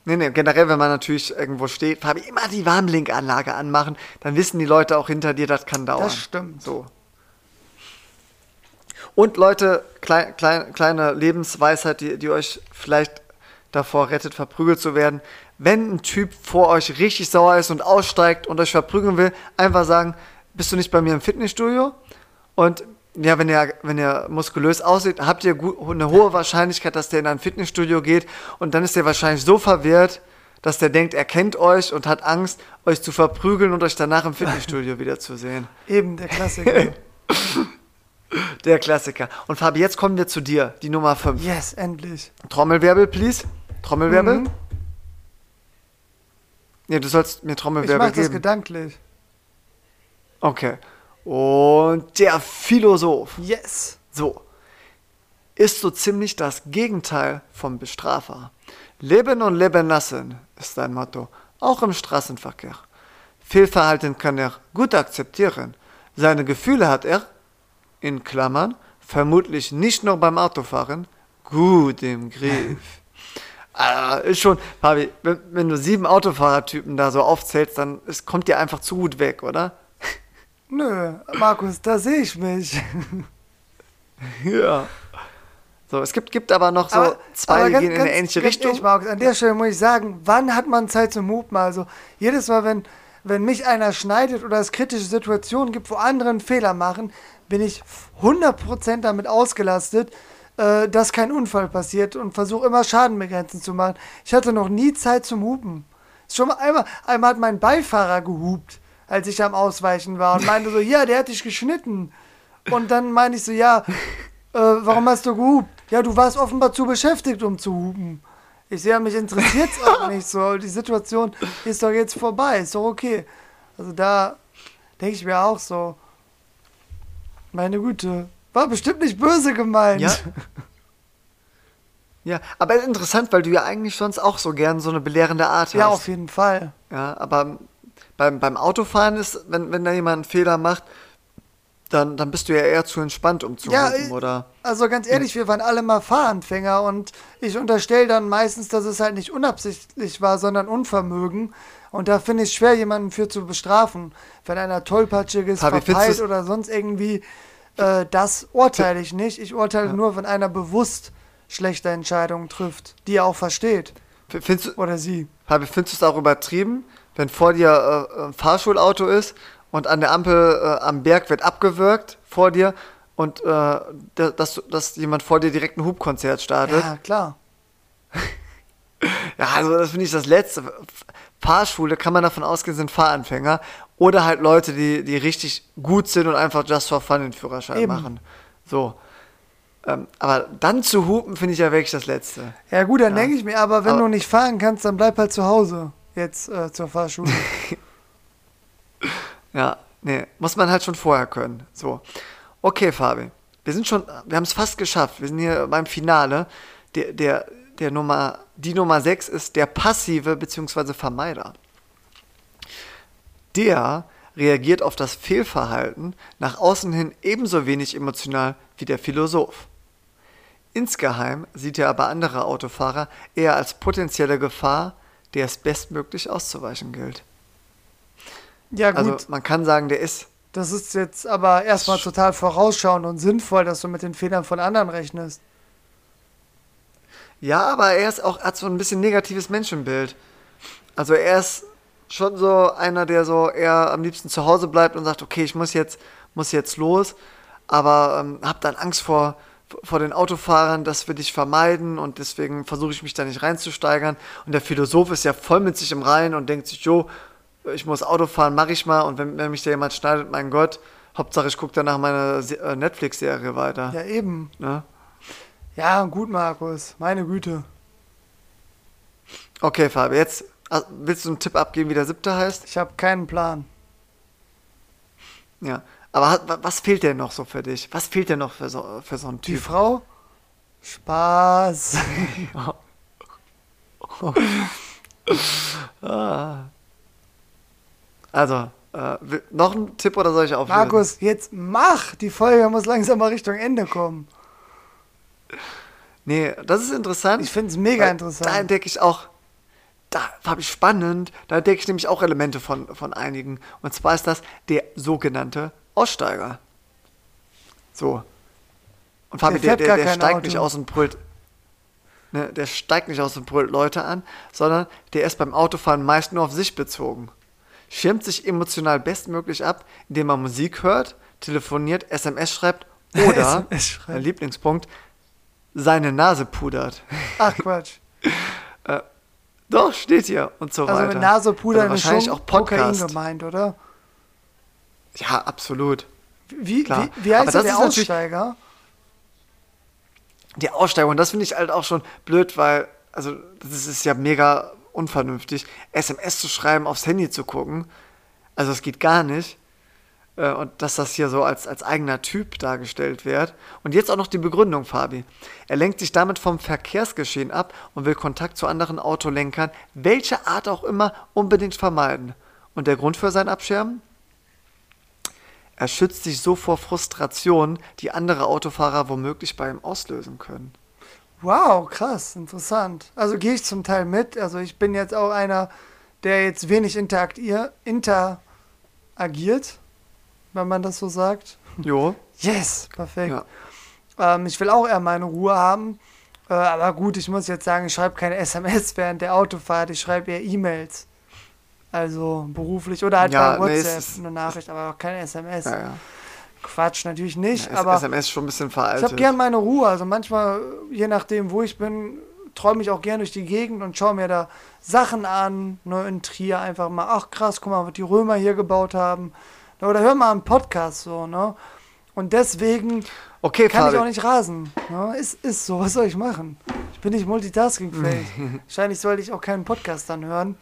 Nee, nee, generell, wenn man natürlich irgendwo steht, Fabi, immer die Warmlinkanlage anmachen, dann wissen die Leute auch hinter dir, das kann dauern. Das stimmt. So. Und Leute, klei klein, kleine Lebensweisheit, die, die euch vielleicht davor rettet, verprügelt zu werden. Wenn ein Typ vor euch richtig sauer ist und aussteigt und euch verprügeln will, einfach sagen, bist du nicht bei mir im Fitnessstudio? Und ja, wenn er, wenn er muskulös aussieht, habt ihr eine hohe Wahrscheinlichkeit, dass der in ein Fitnessstudio geht und dann ist er wahrscheinlich so verwirrt, dass der denkt, er kennt euch und hat Angst, euch zu verprügeln und euch danach im Fitnessstudio wiederzusehen. Eben der Klassiker. Der Klassiker. Und Fabi, jetzt kommen wir zu dir, die Nummer 5. yes, endlich. Trommelwirbel, please. Trommelwirbel. Mhm. Nee, du sollst mir Ich Trommelwirbel mach das geben. gedanklich. Okay. Und der Philosoph. Yes. So. Ist so ziemlich das Gegenteil vom Bestrafer. Leben und leben lassen ist sein Motto. Auch im Straßenverkehr. Fehlverhalten kann er gut akzeptieren. Seine Gefühle hat er, in Klammern, vermutlich nicht nur beim Autofahren, gut im Griff. Ah, ist schon, Fabi, wenn, wenn du sieben Autofahrertypen da so aufzählst, dann es kommt dir einfach zu gut weg, oder? Nö, Markus, da sehe ich mich. Ja. So, es gibt, gibt aber noch so zwei, aber die ganz- gehen in eine ähnliche Richtung. ehrlich, Markus, an der Stelle muss ich sagen, wann hat man Zeit zum Hupen? Also jedes Mal, wenn, wenn mich einer schneidet oder es kritische Situationen gibt, wo andere einen Fehler machen, bin ich 100% damit ausgelastet, äh, dass kein Unfall passiert und versuche immer Schadenbegrenzung zu machen. Ich hatte noch nie Zeit zum Hupen. Schon mal einmal, einmal hat mein Beifahrer gehupt, als ich am Ausweichen war und meinte so, ja, der hat dich geschnitten. Und dann meinte ich so, ja, äh, warum hast du gehupt? Ja, du warst offenbar zu beschäftigt, um zu hupen. Ich sehe, mich interessiert es auch nicht so. Die Situation ist doch jetzt vorbei, ist doch okay. Also da denke ich mir auch so, meine Güte, war bestimmt nicht böse gemeint. Ja. Ja, aber interessant, weil du ja eigentlich sonst auch so gern so eine belehrende Art hast. Ja, auf jeden Fall. Ja, aber beim, beim Autofahren ist, wenn, wenn da jemand einen Fehler macht, dann, dann bist du ja eher zu entspannt, um zu Ja, ich- oder? Also ganz ehrlich, wir waren alle mal Fahranfänger und ich unterstelle dann meistens, dass es halt nicht unabsichtlich war, sondern Unvermögen. Und da finde ich es schwer, jemanden für zu bestrafen. Wenn einer tollpatschig ist, Fabi, verpeilt oder sonst irgendwie, äh, das urteile ich nicht. Ich urteile nur, wenn einer bewusst schlechte Entscheidungen trifft, die er auch versteht. Findest du, Oder sie. Fabi, findest du es auch übertrieben, wenn vor dir äh, ein Fahrschulauto ist und an der Ampel äh, am Berg wird abgewürgt vor dir und äh, da- dass, dass jemand vor dir direkt ein Hubkonzert startet? Ja, klar. Ja, also das finde ich das Letzte. Fahrschule kann man davon ausgehen, sind Fahranfänger oder halt Leute, die, die richtig gut sind und einfach just for fun den Führerschein Eben. machen. So. Ähm, aber dann zu hupen, finde ich ja wirklich das Letzte. Ja gut, dann Ja. denke ich mir, aber wenn Aber- du nicht fahren kannst, dann bleib halt zu Hause. Jetzt äh, zur Fahrschule. Ja, nee, muss man halt schon vorher können. So. Okay, Fabi. Wir sind schon, wir haben es fast geschafft. Wir sind hier beim Finale. Der, der, der Nummer, die Nummer 6 ist der passive bzw. Vermeider. Der reagiert auf das Fehlverhalten nach außen hin ebenso wenig emotional wie der Philosoph. Insgeheim sieht er aber andere Autofahrer eher als potenzielle Gefahr, der es bestmöglich auszuweichen gilt. Ja gut, Also man kann sagen, der ist das ist jetzt aber erstmal total vorausschauend und sinnvoll, dass du mit den Fehlern von anderen rechnest. Ja, aber er ist auch, hat so ein bisschen negatives Menschenbild. Also er ist schon so einer, der so eher am liebsten zu Hause bleibt und sagt, okay, ich muss jetzt, muss jetzt los, aber ähm, hab dann Angst vor, vor den Autofahrern, das will ich vermeiden und deswegen versuche ich mich da nicht reinzusteigern. Und der Philosoph ist ja voll mit sich im Reinen und denkt sich, jo, ich muss Auto fahren, mache ich mal und wenn, wenn mich da jemand schneidet, mein Gott, Hauptsache ich gucke danach meine äh, Netflix-Serie weiter. Ja, eben. Ne? Ja, gut, Markus. Meine Güte. Okay, Fabi, jetzt ah, willst du einen Tipp abgeben, wie der siebte heißt? Ich habe keinen Plan. Ja. Aber was fehlt denn noch so für dich? Was fehlt denn noch für so, für so einen Die Typ? Frau? Spaß. Also, äh, noch ein Tipp oder soll ich auflösen? Markus, jetzt mach! Die Folge muss langsam mal Richtung Ende kommen. Nee, das ist interessant. Ich finde es mega interessant. Da entdecke ich auch, da habe ich spannend, da entdecke ich nämlich auch Elemente von, von einigen. Und zwar ist das der sogenannte Aussteiger. So. Und Fabi, der, der, der kein steigt Auto. nicht aus und brüllt. Ne, der steigt nicht aus und brüllt Leute an, sondern der ist beim Autofahren meist nur auf sich bezogen. Schirmt sich emotional bestmöglich ab, indem er Musik hört, telefoniert, SMS schreibt oder, SMS schreibt. mein Lieblingspunkt, seine Nase pudert. Ach Quatsch. Doch, steht hier und so Also weiter. mit Nasepuder also ist wahrscheinlich schon auch Podcast. Kokain gemeint, oder? Ja, absolut. Wie, Klar. wie, wie heißt Aber das der Aussteiger? Die Aussteigung, das finde ich halt auch schon blöd, weil, also, das ist ja mega unvernünftig, SMS zu schreiben, aufs Handy zu gucken. Also, das geht gar nicht. Äh, Und dass das hier so als, als eigener Typ dargestellt wird. Und jetzt auch noch die Begründung, Fabi. Er lenkt sich damit vom Verkehrsgeschehen ab und will Kontakt zu anderen Autolenkern, welche Art auch immer, unbedingt vermeiden. Und der Grund für sein Abscherben? Er schützt sich so vor Frustrationen, die andere Autofahrer womöglich bei ihm auslösen können. Wow, krass, interessant. Also gehe ich zum Teil mit. Also ich bin jetzt auch einer, der jetzt wenig interagier, interagiert, wenn man das so sagt. Jo. Yes, perfekt. Ja. Ähm, ich will auch eher meine Ruhe haben. Äh, aber gut, ich muss jetzt sagen, ich schreibe keine SMS während der Autofahrt, ich schreibe eher E-Mails. Also beruflich oder halt Ja, bei nee, WhatsApp ist- eine Nachricht, aber auch keine SMS. Ja, ja. Quatsch, natürlich nicht, aber SMS ist schon ein bisschen ich veraltet. habe gern meine Ruhe. Also manchmal, je nachdem, wo ich bin, träume ich auch gern durch die Gegend und schaue mir da Sachen an. Nur in Trier einfach mal, ach krass, guck mal, was die Römer hier gebaut haben. Oder hör mal einen Podcast so, ne? Und deswegen okay, kann Fabi. ich auch nicht rasen. Ne? Ist, ist so, was soll ich machen? Ich bin nicht multitaskingfähig. Wahrscheinlich sollte ich auch keinen Podcast dann hören.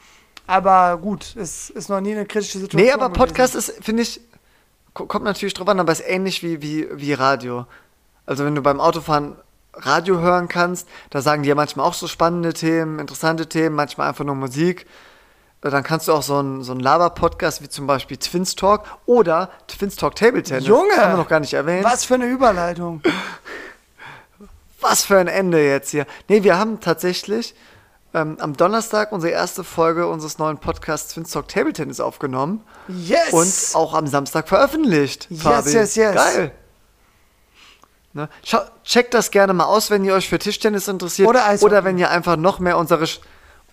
Aber gut, es ist noch nie eine kritische Situation. Nee, aber gewesen. Podcast ist, finde ich, ko- kommt natürlich drauf an, aber ist ähnlich wie, wie, wie Radio. Also wenn du beim Autofahren Radio hören kannst. Da sagen die ja manchmal auch so spannende Themen, interessante Themen, manchmal einfach nur Musik. Äh, Dann kannst du auch so einen so einen Laber-Podcast wie zum Beispiel Twins Talk oder Twins Talk Table Tennis. Junge! Haben wir noch gar nicht erwähnt. Was für eine Überleitung. Was für ein Ende jetzt hier. Nee, wir haben tatsächlich ähm, am Donnerstag unsere erste Folge unseres neuen Podcasts Twins Talk Table Tennis aufgenommen. Yes! Und auch am Samstag veröffentlicht. Yes, Fabi. yes, yes. Geil. Ne? Schau, checkt das gerne mal aus, wenn ihr euch für Tischtennis interessiert. Oder Eishockey. Oder wenn ihr einfach noch mehr unsere,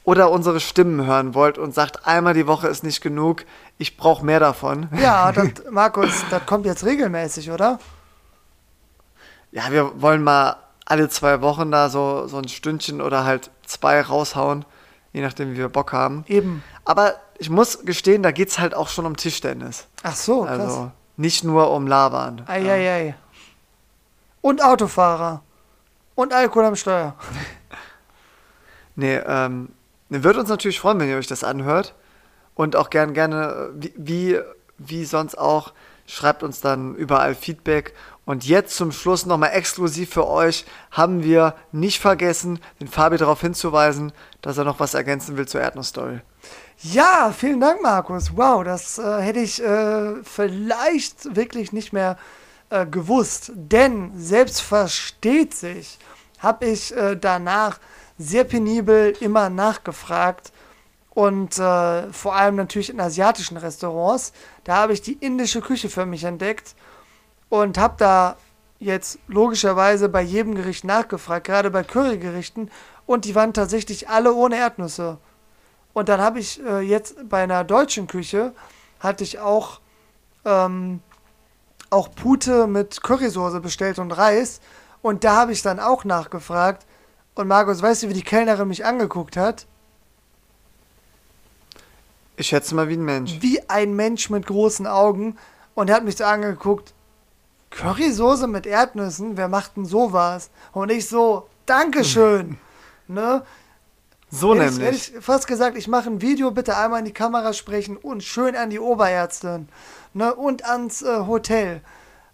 oder unsere Stimmen hören wollt und sagt, einmal die Woche ist nicht genug, ich brauche mehr davon. Ja, das, Markus, das kommt jetzt regelmäßig, oder? Ja, wir wollen mal alle zwei Wochen da so, so ein Stündchen oder halt zwei raushauen, je nachdem, wie wir Bock haben. Eben. Aber ich muss gestehen, da geht es halt auch schon um Tischtennis. Ach so, krass. Also nicht nur um Labern. Eieiei. Und Autofahrer. Und Alkohol am Steuer. Nee, ähm, wird uns natürlich freuen, wenn ihr euch das anhört. Und auch gern, gerne, wie, wie, wie sonst auch, schreibt uns dann überall Feedback. Und jetzt zum Schluss nochmal exklusiv für euch haben wir nicht vergessen, den Fabi darauf hinzuweisen, dass er noch was ergänzen will zur Erdnussstory. Ja, vielen Dank, Markus. Wow, das äh, hätte ich äh, vielleicht wirklich nicht mehr äh, gewusst. Denn selbst versteht sich, habe ich äh, danach sehr penibel immer nachgefragt. Und äh, vor allem natürlich in asiatischen Restaurants. Da habe ich die indische Küche für mich entdeckt und habe da jetzt logischerweise bei jedem Gericht nachgefragt, gerade bei Currygerichten. Und die waren tatsächlich alle ohne Erdnüsse. Und dann habe ich äh, jetzt bei einer deutschen Küche, hatte ich auch, ähm, auch Pute mit Currysoße bestellt und Reis. Und da habe ich dann auch nachgefragt. Und Markus, weißt du, wie die Kellnerin mich angeguckt hat? Ich schätze mal wie ein Mensch. Wie ein Mensch mit großen Augen. Und er hat mich so angeguckt. Currysoße mit Erdnüssen? Wer macht denn sowas? Und ich so, Dankeschön. ne? So Hätte ich, nämlich. hätte ich fast gesagt, ich mache ein Video, bitte einmal in die Kamera sprechen und schön an die Oberärztin ne, und ans äh, Hotel.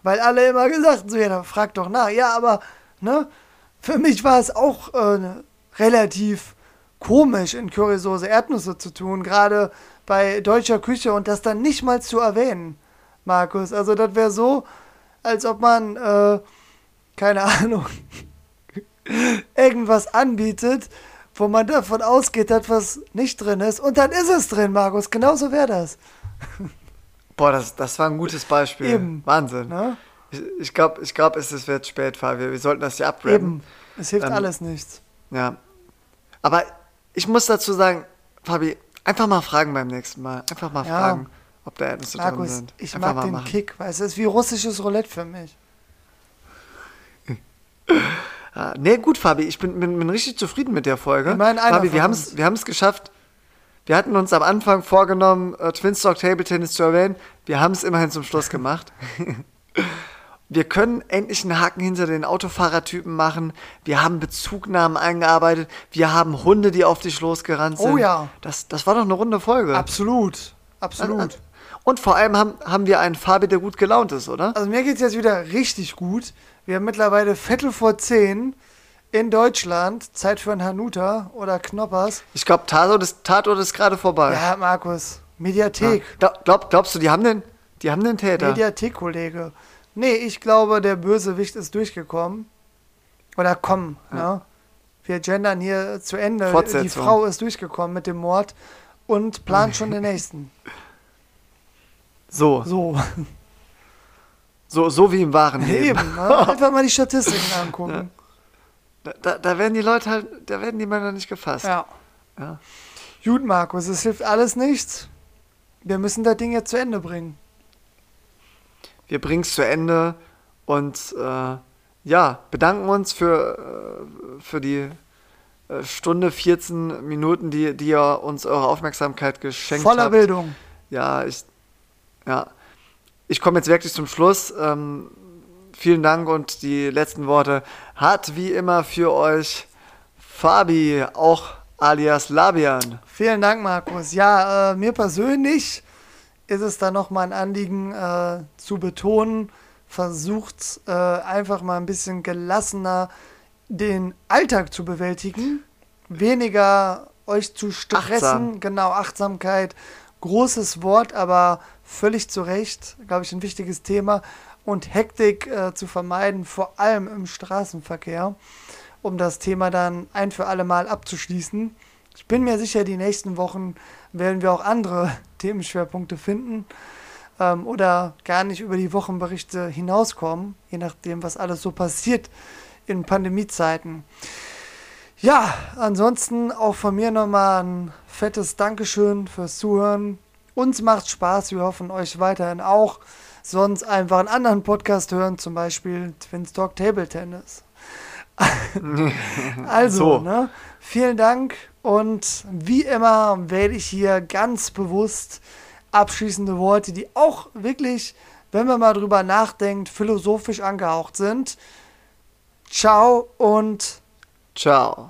Weil alle immer gesagt haben, so, ja, dann frag doch nach. Ja, aber ne, für mich war es auch äh, relativ komisch, in Currysoße Erdnüsse zu tun, gerade bei deutscher Küche und das dann nicht mal zu erwähnen, Markus. Also das wäre so, als ob man, äh, keine Ahnung, irgendwas anbietet, wo man davon ausgeht, dass was nicht drin ist. Und dann ist es drin, Markus. Genauso wäre das. Boah, das, das war ein gutes Beispiel. Eben. Wahnsinn. Ne? Ich, ich glaube, ich glaub, es ist jetzt spät, Fabi. Wir sollten das hier abrappen. Eben. Es hilft Ähm, alles nichts. Ja. Aber ich muss dazu sagen, Fabi, einfach mal fragen beim nächsten Mal. Einfach mal Ja. fragen, ob da Erdnüsse drin Markus, sind. ich einfach mag den machen. Kick, du, es ist wie russisches Roulette für mich. Ah, nee, gut, Fabi, ich bin, bin, bin richtig zufrieden mit der Folge. Einer Fabi, wir haben es wir haben's geschafft. Wir hatten uns am Anfang vorgenommen, äh, Twinstock Table Tennis zu erwähnen. Wir haben es immerhin zum Schluss gemacht. wir können endlich einen Haken hinter den Autofahrertypen machen. Wir haben Bezugnahmen eingearbeitet. Wir haben Hunde, die auf dich losgerannt Oh sind. ja. Das, das war doch eine runde Folge. Absolut. Absolut. Und vor allem haben, haben wir einen Fabi, der gut gelaunt ist, oder? Also mir geht es jetzt wieder richtig gut. Wir haben mittlerweile Viertel vor zehn in Deutschland. Zeit für ein Hanuta oder Knoppers. Ich glaube, Tatort ist, Tatort ist gerade vorbei. Ja, Markus. Mediathek. Glaub, glaub, glaubst du, die haben den, die haben den Täter? Mediathek, Kollege. Nee, ich glaube, der Bösewicht ist durchgekommen. Oder komm, ne? Wir gendern hier zu Ende. Die. Frau ist durchgekommen mit dem Mord und plant schon den nächsten. so, So, so, so wie im wahren Leben. eben. Ne? Einfach mal die Statistiken angucken. Da, da, da werden die Leute halt, da werden die Männer nicht gefasst. Ja. Ja. Gut, Markus, es hilft alles nichts. Wir müssen das Ding jetzt zu Ende bringen. Wir bringen es zu Ende und äh, ja, bedanken uns für, äh, für die äh, Stunde 14 Minuten, die, die ihr uns eure Aufmerksamkeit geschenkt Voller habt. Bildung. Ja, ich, ja. Ich komme jetzt wirklich zum Schluss. Ähm, vielen Dank und die letzten Worte hat wie immer für euch Fabi, auch alias Labian. Vielen Dank, Markus. Ja, äh, mir persönlich ist es da nochmal ein Anliegen äh, zu betonen, versucht äh, einfach mal ein bisschen gelassener den Alltag zu bewältigen, weniger euch zu stressen, Achtsam. genau, Achtsamkeit, großes Wort, aber völlig zu Recht, glaube ich, ein wichtiges Thema und Hektik äh, zu vermeiden, vor allem im Straßenverkehr, um das Thema dann ein für alle Mal abzuschließen. Ich bin mir sicher, die nächsten Wochen werden wir auch andere Themenschwerpunkte finden ähm, oder gar nicht über die Wochenberichte hinauskommen, je nachdem, was alles so passiert in Pandemiezeiten. Ja, ansonsten auch von mir nochmal ein fettes Dankeschön fürs Zuhören. Uns macht Spaß, wir hoffen euch weiterhin auch. Sonst einfach einen anderen Podcast hören, zum Beispiel Twins Talk Table Tennis. also, So. ne, vielen Dank und wie immer wähle ich hier ganz bewusst abschließende Worte, die auch wirklich, wenn man mal drüber nachdenkt, philosophisch angehaucht sind. Ciao und Ciao.